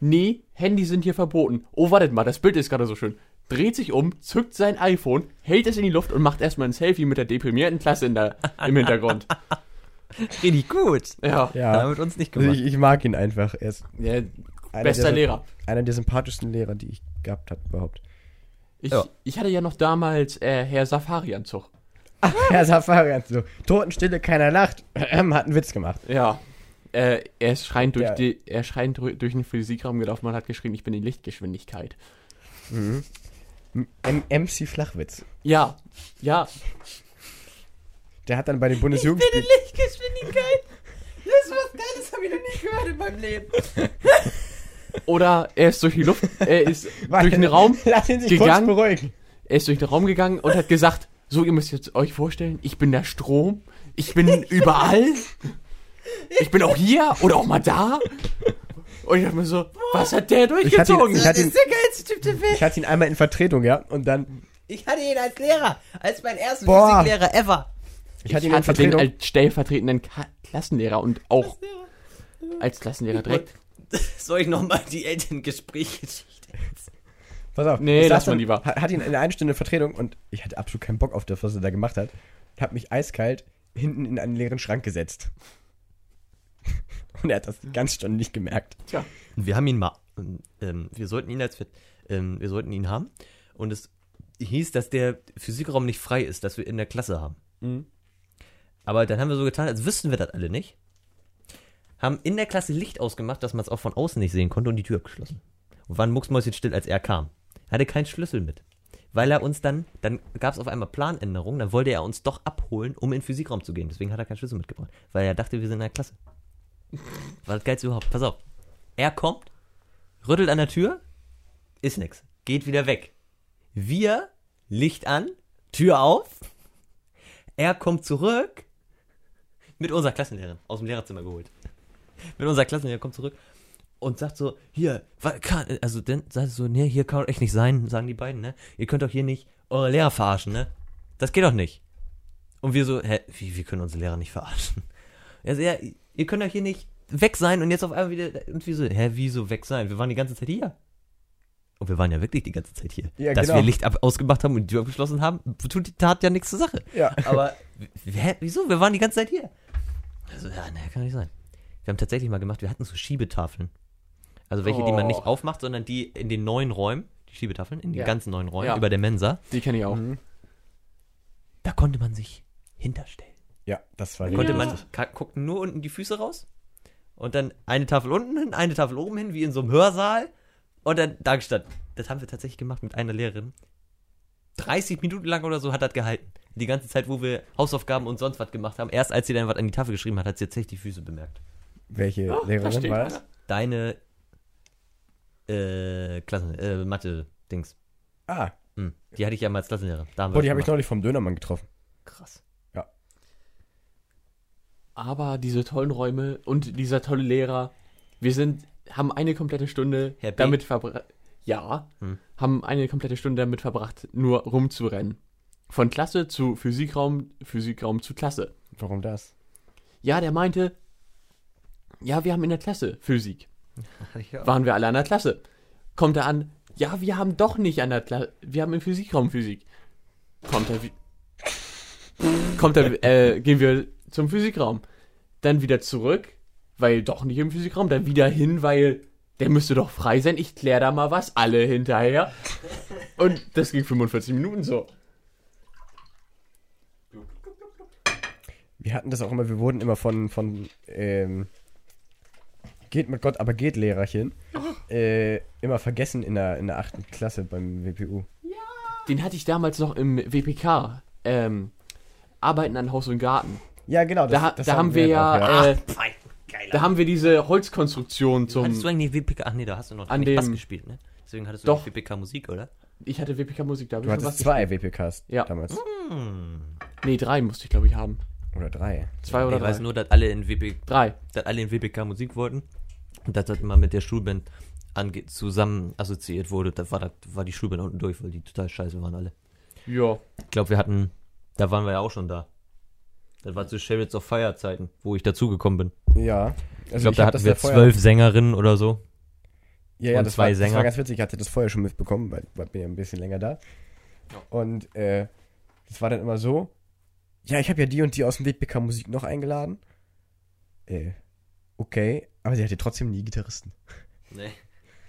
Nee, Handys sind hier verboten. Oh, wartet mal, das Bild ist gerade so schön. Dreht sich um, zückt sein iPhone, hält es in die Luft und macht erstmal ein Selfie mit der deprimierten Klasse in der, im Hintergrund. Richtig gut. Ja, Ja. Hat er mit uns nicht Also gemacht. ich, ich mag ihn einfach. Er ist ja einer bester der, Lehrer. Einer der sympathischsten Lehrer, die ich gehabt habe überhaupt. Ich, Ja. ich hatte ja noch damals äh, Herr Safari-Anzug. Herr Safari so. Totenstille, keiner lacht. hat einen Witz gemacht. Ja. Äh, er ist schreiend durch, Ja. die, er schreiend durch den Physikraum gelaufen und hat geschrien, ich bin die Lichtgeschwindigkeit. Mhm. M MC Flachwitz. Ja, ja. Der hat dann bei den Bundesjugendspielen. Lichtgeschwindigkeit. Das ist was Geiles, habe ich noch nie gehört in meinem Leben. Oder er ist durch die Luft, er ist durch den Raum, Lass ihn sich gegangen. kurz beruhigen. er ist durch den Raum gegangen und hat gesagt, so, ihr müsst jetzt euch vorstellen, ich bin der Strom, ich bin überall, ich bin auch hier oder auch mal da. Und ich dachte mir so, was hat der Ich hatte ihn- durchgezogen? ich hatte ihn- der geilste Typ der Welt. Ich hatte ihn einmal in Vertretung, ja. Und dann. Ich hatte ihn als Lehrer, als mein ersten Boah. Physiklehrer ever. Ich hatte ich ihn in hatte den Vertretung. als stellvertretenden Ka Klassenlehrer und auch als Klassenlehrer direkt. Soll ich nochmal die Elterngesprächgeschichte Pass auf. Nee, lass mal lieber. ha- Hatte ihn in einer Stunde Vertretung und ich hatte absolut keinen Bock auf das, was er da gemacht hat. Hab mich eiskalt hinten in einen leeren Schrank gesetzt. Und er hat das die ganze Stunde nicht gemerkt. Tja, Und wir haben ihn mal, ähm, wir sollten ihn als, ähm, wir sollten ihn haben. Und es hieß, dass der Physikraum nicht frei ist, dass wir in der Klasse haben. Mhm. Aber dann haben wir so getan, als wüssten wir das alle nicht. Haben in der Klasse Licht ausgemacht, dass man es auch von außen nicht sehen konnte und die Tür abgeschlossen. Und waren mucksmäuschenstill, als er kam. Er hatte keinen Schlüssel mit. Weil er uns dann, dann gab es auf einmal Planänderungen, dann wollte er uns doch abholen, um in den Physikraum zu gehen. Deswegen hat er keinen Schlüssel mitgebracht. Weil er dachte, wir sind in der Klasse. War das geilste überhaupt. Pass auf. Er kommt, rüttelt an der Tür, ist nix. Geht wieder weg. Wir, Licht an, Tür auf. Er kommt zurück mit unserer Klassenlehrerin aus dem Lehrerzimmer geholt. Mit unserer Klassenlehrerin kommt zurück und sagt so, hier, kann, also dann sagt so, nee, hier kann echt nicht sein, sagen die beiden, ne? Ihr könnt doch hier nicht eure Lehrer verarschen, ne? Das geht doch nicht. Und wir so, hä, wie, wir können unsere Lehrer nicht verarschen. Er so, ja, ihr könnt doch hier nicht weg sein und jetzt auf einmal wieder, wir so, hä, wieso weg sein? Wir waren die ganze Zeit hier. Und wir waren ja wirklich die ganze Zeit hier. Ja, Dass genau. wir Licht ab ausgemacht haben und die Tür abgeschlossen haben, tut die Tat ja nichts zur Sache. Ja. Aber, hä, wieso? Wir waren die ganze Zeit hier. Also, ja, ne, kann nicht sein. Wir haben tatsächlich mal gemacht, wir hatten so Schiebetafeln. Also welche, die man Oh. nicht aufmacht, sondern die in den neuen Räumen, die Schiebetafeln, in den Ja. ganzen neuen Räumen, Ja. über der Mensa, Die kenne ich auch. Mhm. da konnte man sich hinterstellen. Ja, das war Da konnte Ja. man, guckten nur unten die Füße raus und dann eine Tafel unten hin, eine Tafel oben hin, wie in so einem Hörsaal und dann da gestanden. Das haben wir tatsächlich gemacht mit einer Lehrerin. 30 Minuten lang oder so hat das gehalten. Die ganze Zeit, wo wir Hausaufgaben und sonst was gemacht haben. Erst als sie dann was an die Tafel geschrieben hat, hat sie tatsächlich die Füße bemerkt. Welche Oh, Lehrerin steht war das? Deine äh, Klassen, äh, Mathe-Dings. Ah, Hm. Die hatte ich ja mal als Klassenlehrer. Wir die habe ich neulich vom Dönermann getroffen. Krass. Aber diese tollen Räume und dieser tolle Lehrer, wir sind, haben eine komplette Stunde B. damit verbracht. Ja, Hm. haben eine komplette Stunde damit verbracht, nur rumzurennen. Von Klasse zu Physikraum, Physikraum zu Klasse. Warum das? Ja, der meinte, ja, wir haben in der Klasse Physik. Ja. Waren wir alle an der Klasse. Kommt er an, ja, wir haben doch nicht an der Klasse, wir haben im Physikraum Physik. Kommt er, wie kommt er, äh, gehen wir zum Physikraum. Dann wieder zurück, weil doch nicht im Physikraum, dann wieder hin, weil der müsste doch frei sein. Ich klär da mal was, alle hinterher. Und das ging 45 Minuten so. Wir hatten das auch immer, wir wurden immer von, von ähm, geht mit Gott, aber geht Lehrerchen äh, immer vergessen in der, in der achten Klasse beim WPU. Den hatte ich damals noch im WPK. Ähm, Arbeiten an Haus und Garten. Ja, genau. Da, das da haben wir ja, auch, Äh, Fein. Geiler. da haben wir diese Holzkonstruktion zum. Hattest du eigentlich WPK? Ach nee, da hast du noch An nicht Bass dem- gespielt, ne? Deswegen hattest du Doch. WPK Musik, oder? Ich hatte WPK Musik da. hab Du ich hattest was zwei WPKs Ja. damals. Hm. Nee, drei musste ich, glaube ich, haben. Oder drei. Zwei oder ich drei? weiß nur, dass alle in WPK, Drei. dass alle in WPK Musik wollten und dass das immer mit der Schulband ange zusammen assoziiert wurde. Da war, das, war die Schulband unten durch, weil die total scheiße waren alle. Ja. Ich glaube, wir hatten, da waren wir ja auch schon da. Das war zu Chariots of Fire Zeiten, wo ich dazugekommen bin. Ja. Also ich glaube, da hatten das wir zwölf Sängerinnen oder so. Ja, ja, und das zwei war, Das Sänger. war ganz witzig. Ich hatte das vorher schon mitbekommen, weil ich bin ja ein bisschen länger da. Und äh, das war dann immer so, ja, ich habe ja die und die aus dem WPK Musik noch eingeladen. Äh, okay, aber sie hatte trotzdem nie Gitarristen. Nee.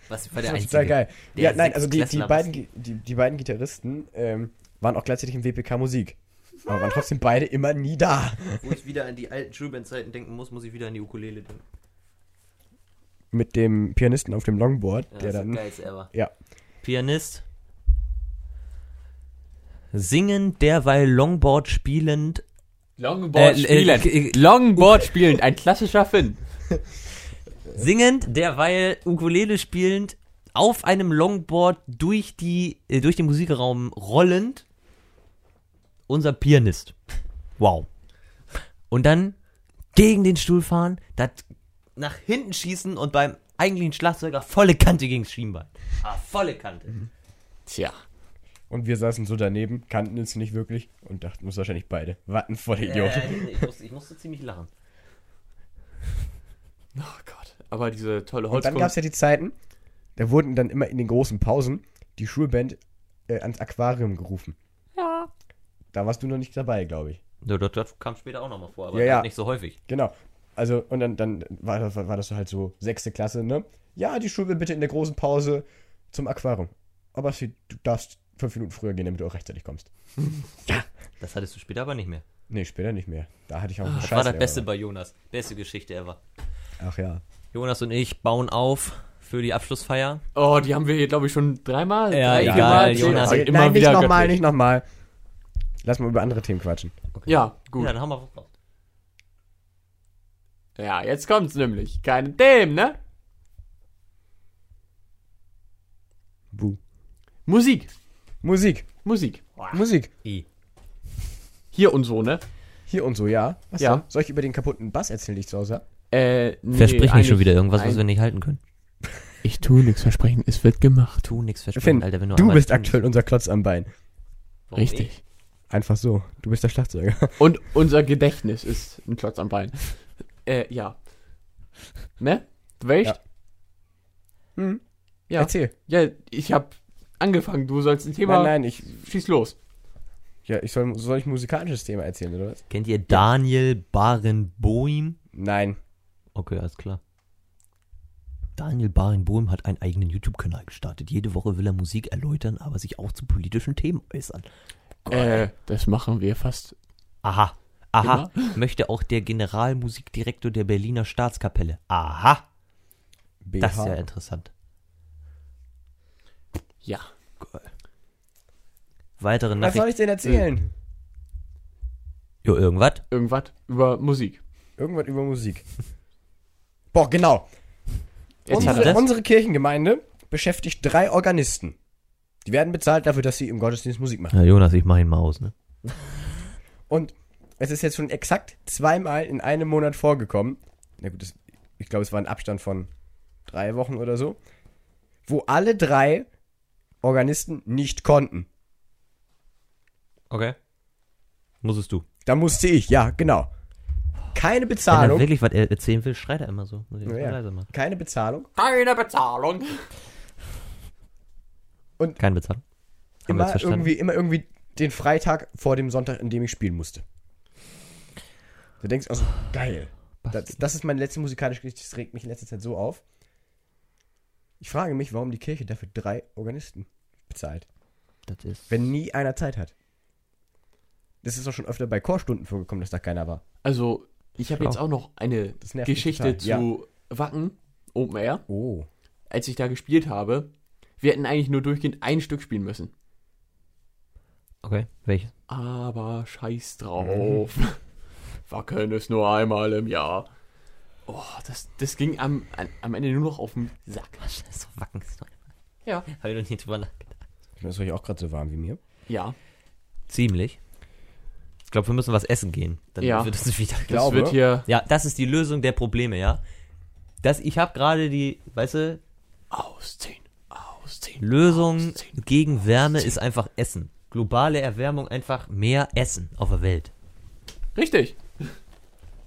Was war Das der war einzige? total geil. der Ja, nein, also die, die, beiden, die, die beiden Gitarristen ähm, waren auch gleichzeitig im WPK Musik. Aber waren trotzdem beide immer nie da. Wo ich wieder an die alten Schulband-Zeiten denken muss, muss ich wieder an die Ukulele denken. Mit dem Pianisten auf dem Longboard, Ja, der das ist dann. das geilste ever. Ja. Pianist. Singen derweil Longboard spielend. Longboard Äh, äh, spielend. äh, Longboard spielend. Ein klassischer Finn. Singend derweil Ukulele spielend auf einem Longboard durch die äh, durch den Musikraum rollend. Unser Pianist. Wow. Und dann gegen den Stuhl fahren, das nach hinten schießen und beim eigentlichen Schlagzeuger volle Kante gegen das Schienbein. Ah, volle Kante. Tja. Und wir saßen so daneben, kannten uns nicht wirklich und dachten uns wahrscheinlich beide. Warten voll Idiot. Äh, ich, musste, ich musste ziemlich lachen. Oh Gott. Aber diese tolle Und dann gab es Holzkunst. ja die Zeiten, da wurden dann immer in den großen Pausen die Schulband äh, ans Aquarium gerufen. Ja. Da warst du noch nicht dabei, glaube ich. Ja, das, das kam später auch nochmal vor, aber Ja, ja. nicht so häufig. Genau. Also, und dann, dann war, das, war das halt so sechste Klasse, ne? Ja, die Schulband bitte in der großen Pause zum Aquarium. Aber sie, du darfst fünf Minuten früher gehen, damit du auch rechtzeitig kommst. Das hattest du später aber nicht mehr. Nee, später nicht mehr. Da hatte ich auch einen Das Scheiß. war das Beste bei Jonas. Beste Geschichte ever. Ach ja. Jonas und ich bauen auf für die Abschlussfeier. Oh, die haben wir hier, glaube ich, schon dreimal. Ja, drei, egal. Jonas. Nein, immer nicht wieder nochmal, göttlich. nicht nochmal. Lass mal über andere Themen quatschen. Ja, gut. Ja, Ja, dann haben wir was drauf. jetzt kommt's nämlich. Keine Themen, ne? Buh. Musik. Musik. Musik. Musik. I. Hier und so, ne? Hier und so, ja. Was Ja. denn? Soll ich über den kaputten Bass erzählen, den ich zu Hause habe? Äh, nee, Versprich nicht schon wieder irgendwas, was wir nicht halten können. Ich tue nichts versprechen, es wird gemacht. Tu nix versprechen, Finn, Alter. Wenn du du bist aktuell unser Klotz am Bein. Warum Richtig. Einfach so. Du bist der Schlagzeuger. Und unser Gedächtnis ist ein Klotz am Bein. Äh, ja. Ne? Du weißt? Ja. Hm. Ja. Erzähl. Ja, ich hab angefangen. Du sollst ein Thema. Nein, nein, ich, Schieß los. ja, ich soll, soll ich ein musikalisches Thema erzählen, oder was? Kennt ihr Daniel Barenboim? Nein. Okay, alles klar. Daniel Barenboim hat einen eigenen YouTube-Kanal gestartet. Jede Woche will er Musik erläutern, aber sich auch zu politischen Themen äußern. Äh, das machen wir fast. Aha. Aha. Möchte auch der Generalmusikdirektor der Berliner Staatskapelle. Aha. BH. Das ist ja interessant. Ja. Weitere was soll Nachrichten. ich denn erzählen? Jo, irgendwas? Irgendwas über Musik. Irgendwas über Musik. Boah, genau. Er Unsere, unsere Kirchengemeinde beschäftigt drei Organisten. Die werden bezahlt dafür, dass sie im Gottesdienst Musik machen. Ja, Jonas, ich mach ihn mal aus, ne? Und es ist jetzt schon exakt zweimal in einem Monat vorgekommen. Na gut, das, ich glaube, es war ein Abstand von drei Wochen oder so, wo alle drei Organisten nicht konnten. Okay. Musstest du. Da musste ich, ja, genau. Keine Wenn er Bezahlung. wirklich was er erzählen will, schreit er immer so. Muss ich Ja, mal ja. leise machen. Keine Bezahlung. Keine Bezahlung. Keine Bezahlung. Haben wir Immer irgendwie, immer irgendwie den Freitag vor dem Sonntag, in dem ich spielen musste. Du denkst auch so, geil. Das, das ist meine letzte musikalische Geschichte, das regt mich in letzter Zeit so auf. Ich frage mich, warum die Kirche dafür drei Organisten bezahlt, Das ist. wenn nie einer Zeit hat. Das ist doch schon öfter bei Chorstunden vorgekommen, dass da keiner war. Also, ich habe jetzt auch noch eine Geschichte zu Wacken, Open Air. Oh. Als ich da gespielt habe, wir hätten eigentlich nur durchgehend ein Stück spielen müssen. Okay, welches? Aber scheiß drauf. Wacken ist nur einmal im Jahr. Oh, das, das ging am, am Ende nur noch auf den Sack. Was ist so wacken? Ja. Habe ich noch nie drüber nachgedacht. Ist euch auch gerade so warm wie mir. Ja. Ziemlich. Ich glaube, wir müssen was essen gehen. Dann Ja. wird es wieder. Das glaube- wird hier Ja, das ist die Lösung der Probleme, ja. Das, ich habe gerade die, weißt du, ausziehen. Lösung ausziehen. gegen Wärme ist einfach Essen. Globale Erwärmung einfach mehr Essen auf der Welt. Richtig.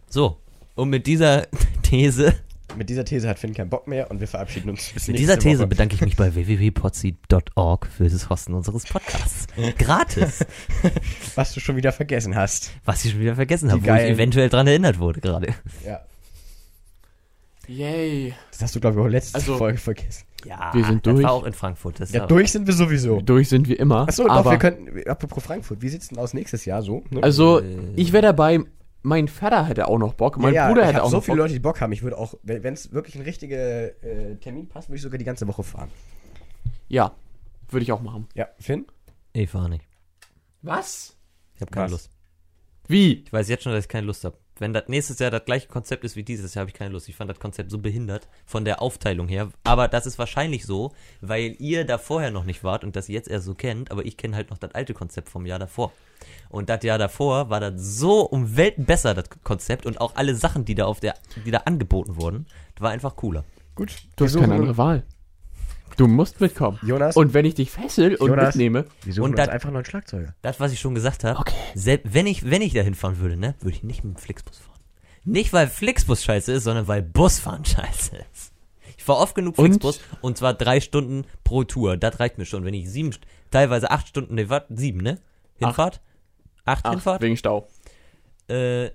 So, und mit dieser These, Mit dieser These hat Finn keinen Bock mehr und wir verabschieden uns. Bis mit dieser These Woche. bedanke ich mich bei www.podseed.org für das Hosten unseres Podcasts. Gratis. Was du schon wieder vergessen hast. Was ich schon wieder vergessen habe, wo ich eventuell dran erinnert wurde gerade. Ja. Yay. Das hast du, glaube ich, auch letzte Also- Folge vergessen. Ja, Wir sind Das durch. war auch in Frankfurt. Das Ja, war- durch sind wir sowieso. Durch sind wir immer. Achso, doch, aber wir könnten, apropos Frankfurt, wie sieht's denn aus nächstes Jahr so? Ne? Also, Äh. ich wäre dabei. Mein Vater hätte auch noch Bock. Mein Bruder ich hätte hab auch so noch viele Bock. Leute, die Bock haben. Ich würde auch, wenn es wirklich ein richtiger äh, Termin passt, würde ich sogar die ganze Woche fahren. Ja, würde ich auch machen. Ja, Finn? Ich fahre nicht. Was? Ich habe keine Was? Lust. Wie? Ich weiß jetzt schon, dass ich keine Lust habe. Wenn das nächstes Jahr das gleiche Konzept ist wie dieses Jahr, habe ich keine Lust. Ich fand das Konzept so behindert von der Aufteilung her. Aber das ist wahrscheinlich so, weil ihr da vorher noch nicht wart und das jetzt erst so kennt. Aber ich kenne halt noch das alte Konzept vom Jahr davor. Und das Jahr davor war das so um Welten besser, das Konzept. Und auch alle Sachen, die da auf der, die da angeboten wurden, das war einfach cooler. Gut. Du hast keine andere Wahl. Du musst mitkommen. Jonas, Und wenn ich dich fessel und Jonas. mitnehme, wir suchen und uns dat- einfach einen neuen Schlagzeuger. Das, was ich schon gesagt habe, Okay. selbst wenn ich, wenn ich da hinfahren würde, ne, würde ich nicht mit dem Flixbus fahren. Nicht, weil Flixbus scheiße ist, sondern weil Busfahren scheiße ist. Ich fahre oft genug Und? Flixbus und, zwar drei Stunden pro Tour. Das reicht mir schon. Wenn ich sieben, teilweise acht Stunden, ne, was? Sieben, ne? Hinfahrt? Acht, ach, Hinfahrt? wegen Stau. Äh,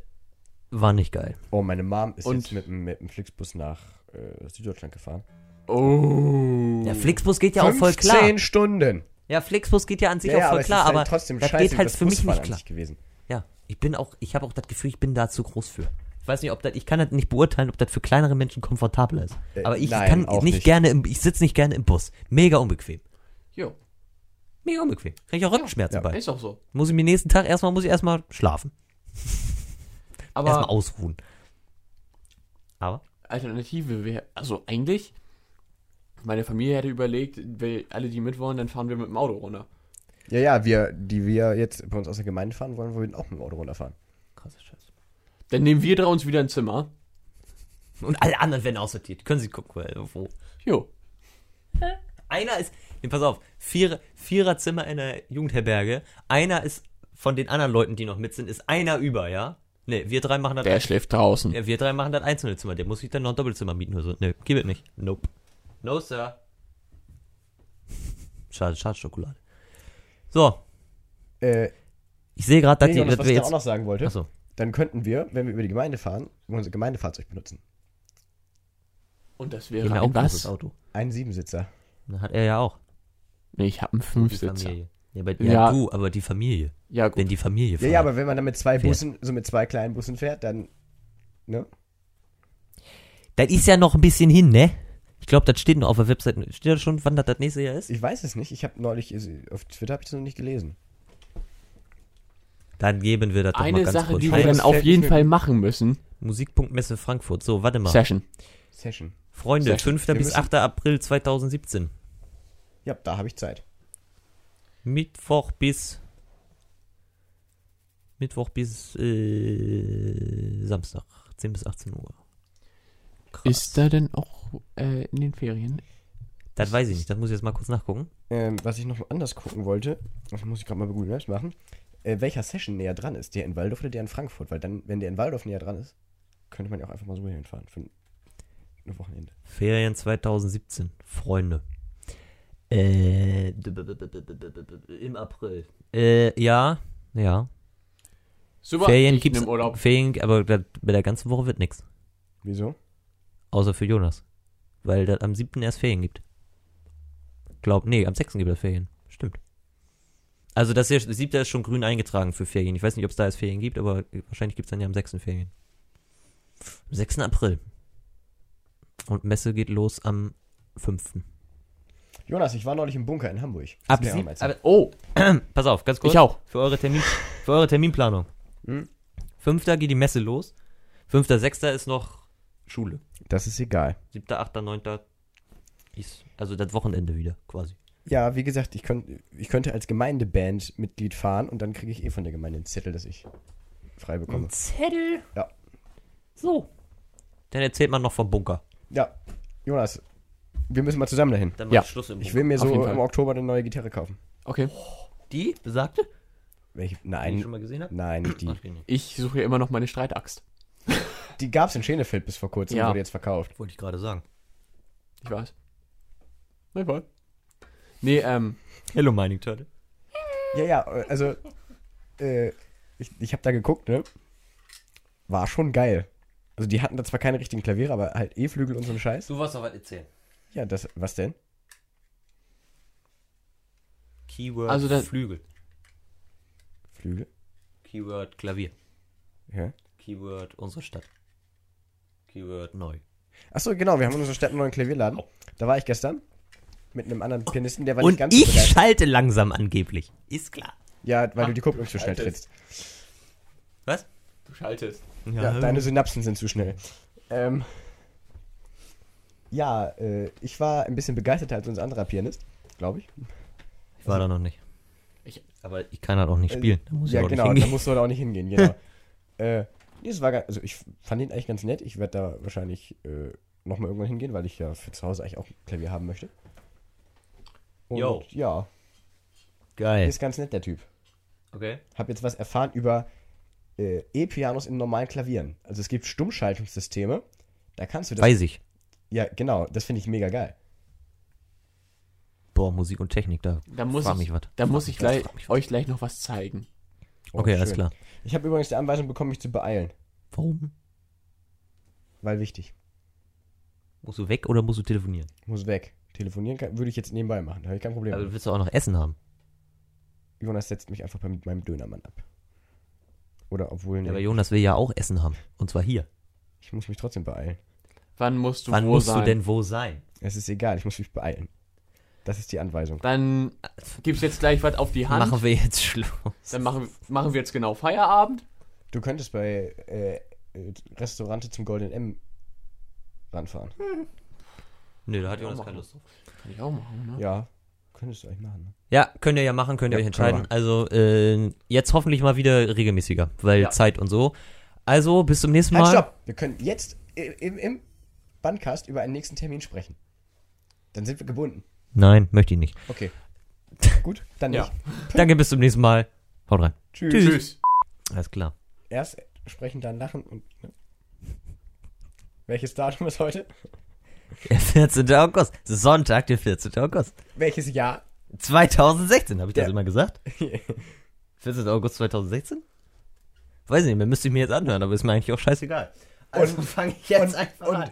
war nicht geil. Oh, meine Mom ist Und- jetzt mit, dem- mit dem Flixbus nach äh, Süddeutschland gefahren. Oh. Ja, Flixbus geht ja auch voll klar. 15 Stunden. Ja, Flixbus geht ja an sich Ja, auch aber voll es klar, halt aber trotzdem das scheiße geht halt das für mich nicht klar. gewesen. Ja, ich bin auch, ich habe auch das Gefühl, ich bin da zu groß für. Ich weiß nicht, ob das, ich kann das nicht beurteilen, ob das für kleinere Menschen komfortabler ist. Äh, Aber ich nein, kann nicht, nicht. gerne im, ich sitze nicht gerne im Bus. Mega unbequem. Jo, Mega unbequem. Krieg ich auch Rückenschmerzen Ja. bei. ist auch so. Muss ich mir nächsten Tag erstmal, muss ich erstmal schlafen. erstmal Aber ausruhen. Aber? Alternative wäre, also eigentlich, meine Familie hätte überlegt, weil alle, die mit wollen, dann fahren wir mit dem Auto runter. Ja, ja, wir, die wir jetzt bei uns aus der Gemeinde fahren wollen, wollen auch mit dem Auto runterfahren. Krasser Scheiß. Dann nehmen wir drei uns wieder ein Zimmer. Und alle anderen werden aussortiert. Können Sie gucken, wo. Jo. Einer ist, nee, pass auf, Vierer, Viererzimmer in der Jugendherberge. Einer ist von den anderen Leuten, die noch mit sind, ist einer über, ja? Ne, wir drei machen das. Der schläft draußen. ja, wir drei machen das einzelne Zimmer. Der muss sich dann noch ein Doppelzimmer mieten oder so. Ne, gib es nicht. Nope. No, Sir. Schade, schade Schokolade. So, Äh, ich sehe gerade, dass nee, die, Jonas, dass was wir ich da auch jetzt. noch sagen wollte, Achso. dann könnten wir, wenn wir über die Gemeinde fahren, unser Gemeindefahrzeug benutzen. Und das wäre ja ein was? Auto. Ein Siebensitzer. Das hat er ja auch. Nee, ich habe einen Fünfsitzer. Ja, aber, ja, Ja. du, aber die Familie. Ja, gut. Wenn die Familie Ja, fährt. ja, aber wenn man dann mit zwei Fährt. Bussen, so mit zwei kleinen Bussen fährt, dann, ne? Das ist ja noch ein bisschen hin, ne? Ich glaube, das steht noch auf der Website. Steht da schon, wann das das nächste Jahr ist? Ich weiß es nicht. Ich habe neulich, also auf Twitter habe ich das noch nicht gelesen. Dann geben wir das doch mal Eine ganz Sache, kurz die wir dann auf jeden Fall machen müssen. Musikpunktmesse Frankfurt. So, warte mal. Session. Session. Freunde, Session. 5. Wir bis müssen- 8. April 2017. Ja, da habe ich Zeit. Mittwoch bis Mittwoch bis äh, Samstag, 10 bis 18 Uhr. Krass. Ist da denn auch äh, in den Ferien? das weiß ich nicht, das muss ich jetzt mal kurz nachgucken. Ähm, was ich noch anders gucken wollte, das muss ich gerade mal bei Google Maps machen, äh, welcher Session näher dran ist, der in Waldorf oder der in Frankfurt? Weil dann, wenn der in Waldorf näher dran ist, könnte man ja auch einfach mal so hinfahren für ein, Wochenende. Ferien 2017, Freunde. Äh, im April. Äh, ja, ja. Super. Ferien gibt's. Ferien, aber bei der ganzen Woche wird nichts. Wieso? Außer für Jonas. Weil das am 7. erst Ferien gibt. Glaub, nee, am 6. gibt es Ferien. Stimmt. Also das, hier, das 7. ist schon grün eingetragen für Ferien. Ich weiß nicht, ob es da erst Ferien gibt, aber wahrscheinlich gibt es dann ja am 6. Ferien. Am 6. April. Und Messe geht los am 5. Jonas, ich war neulich im Bunker in Hamburg. Das Ab sieb, aber, Oh, pass auf, ganz kurz. ich auch. Für eure, Termin, für eure Terminplanung. Hm? 5. geht die Messe los. 5. 6. ist noch Schule. Das ist egal. 7., 8., 9. ist also das Wochenende wieder quasi. Ja, wie gesagt, ich, könnt, ich könnte als Gemeindeband-Mitglied fahren und dann kriege ich eh von der Gemeinde einen Zettel, dass ich frei bekomme. Zettel. Ja. So. Dann erzählt man noch vom Bunker. Ja, Jonas, wir müssen mal zusammen dahin. Dann Ja. macht Schluss im Ich Bunker. will mir Auf so im. Oktober eine neue Gitarre kaufen. Okay. Die besagte? Welche? Die ich Nein, schon mal gesehen habe? nein, nicht die. Ich suche ja immer noch meine Streitaxt. Die gab es in Schenefeld bis vor kurzem, Ja. wurde jetzt verkauft. Wollte ich gerade sagen. Ich weiß. Na voll. Nee, ähm, Hello Mining Turtle. Ja, ja, also, äh, ich, ich habe da geguckt, ne? War schon geil. Also die hatten da zwar keine richtigen Klaviere, aber halt E-Flügel und so ein Scheiß. Du wolltest noch was erzählen. Ja, das, was denn? Keyword Also das- Flügel. Flügel? Keyword Klavier. Ja. Keyword unsere Stadt. Keyword neu. Achso, genau, wir haben in unserer Stadt einen neuen Klavierladen. Da war ich gestern mit einem anderen Pianisten, der war Und nicht ganz so ich begeistert. schalte langsam angeblich. Ist klar. Ja, weil du die Kupplung zu schnell trittst. Was? du schaltest. Ja, deine Synapsen sind zu schnell. Ähm, ja, äh, ich war ein bisschen begeisterter als unser anderer Pianist, glaube ich. ich war da noch nicht. Ich- Aber ich kann halt auch nicht Äh, spielen. Da muss ich ja, auch genau, nicht da hingehen. musst du da auch nicht hingehen, genau. äh, nee, es war also ich fand ihn eigentlich ganz nett. Ich werde da wahrscheinlich äh, nochmal irgendwann hingehen, weil ich ja für zu Hause eigentlich auch ein Klavier haben möchte. Und Jo. ja, Geil. ist ganz nett, der Typ. Okay. Hab jetzt was erfahren über äh, E-Pianos in normalen Klavieren. Also es gibt Stummschaltungssysteme. Da kannst du das. Weiß ich. Ja, genau, das finde ich mega geil. Boah, Musik und Technik, da Da muss frag ich, mich was. da muss ich gleich, euch gleich noch was zeigen. Oh, Okay, alles schön. klar. Ich habe übrigens die Anweisung bekommen, mich zu beeilen. Warum? Weil wichtig. Musst du weg oder musst du telefonieren? Muss weg. Telefonieren kann, würde ich jetzt nebenbei machen. Da habe ich kein Problem. Aber mit. du willst doch auch noch Essen haben. Jonas setzt mich einfach bei meinem Dönermann ab. Oder obwohl, nee, Ja, aber Jonas will ja auch Essen haben. Und zwar hier. ich muss mich trotzdem beeilen. Wann musst du Wann wo musst sein? du denn wo sein? Es ist egal, ich muss mich beeilen. Das ist die Anweisung. Dann gibt's jetzt gleich was auf die Hand. Machen wir jetzt Schluss. Dann machen, machen wir jetzt genau Feierabend. Du könntest bei äh, äh, Restaurante zum Golden M ranfahren. Nö, da hat Ja, Jonas keine. Lust drauf. Kann ich auch machen, ne? Ja, könntest du eigentlich machen. Ne? Ja, könnt ihr ja machen, könnt ihr Ja, euch entscheiden. Also, äh, jetzt hoffentlich mal wieder regelmäßiger, weil Ja. Zeit und so. Also, bis zum nächsten Halt, Mal. stopp! Wir können jetzt im, im Bandcast über einen nächsten Termin sprechen. Dann sind wir gebunden. Nein, möchte ich nicht. Okay. Gut, dann Ja. nicht. Danke, bis zum nächsten Mal. Haut rein. Tschüss. Tschüss. Tschüss. Alles klar. Erst sprechen, dann lachen und. Ne? Welches Datum ist heute? Der 14. August. Sonntag, der 14. August. Welches Jahr? 2016, habe ich das Ja. immer gesagt? 14. August 2016? Weiß nicht, mehr müsste ich mir jetzt anhören, aber ist mir eigentlich auch scheißegal. Also Und- fange ich jetzt und- einfach und- an.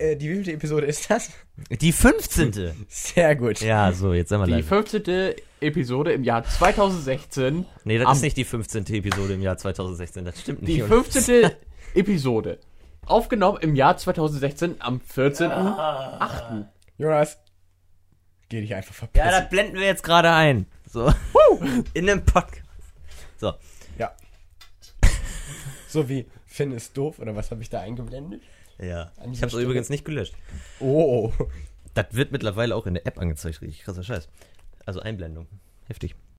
Äh, die wievielte Episode ist das? Die 15. Sehr gut. ja, so, jetzt sind wir Die live. 15. Episode im Jahr 2016. Nee, das am- ist nicht die 15. Episode im Jahr 2016, das stimmt nicht. Die Und- 15. Episode. Aufgenommen im Jahr 2016 am 14.8. Jonas, geh dich einfach verpissen. Ja, das blenden wir jetzt gerade ein. So. In einem Podcast. So. Ja. So wie Finn ist doof, oder was habe ich da eingeblendet? Ja. Ich habe es übrigens nicht gelöscht. Oh. Das wird mittlerweile auch in der App angezeigt, richtig krasser Scheiß. Also Einblendung. Heftig.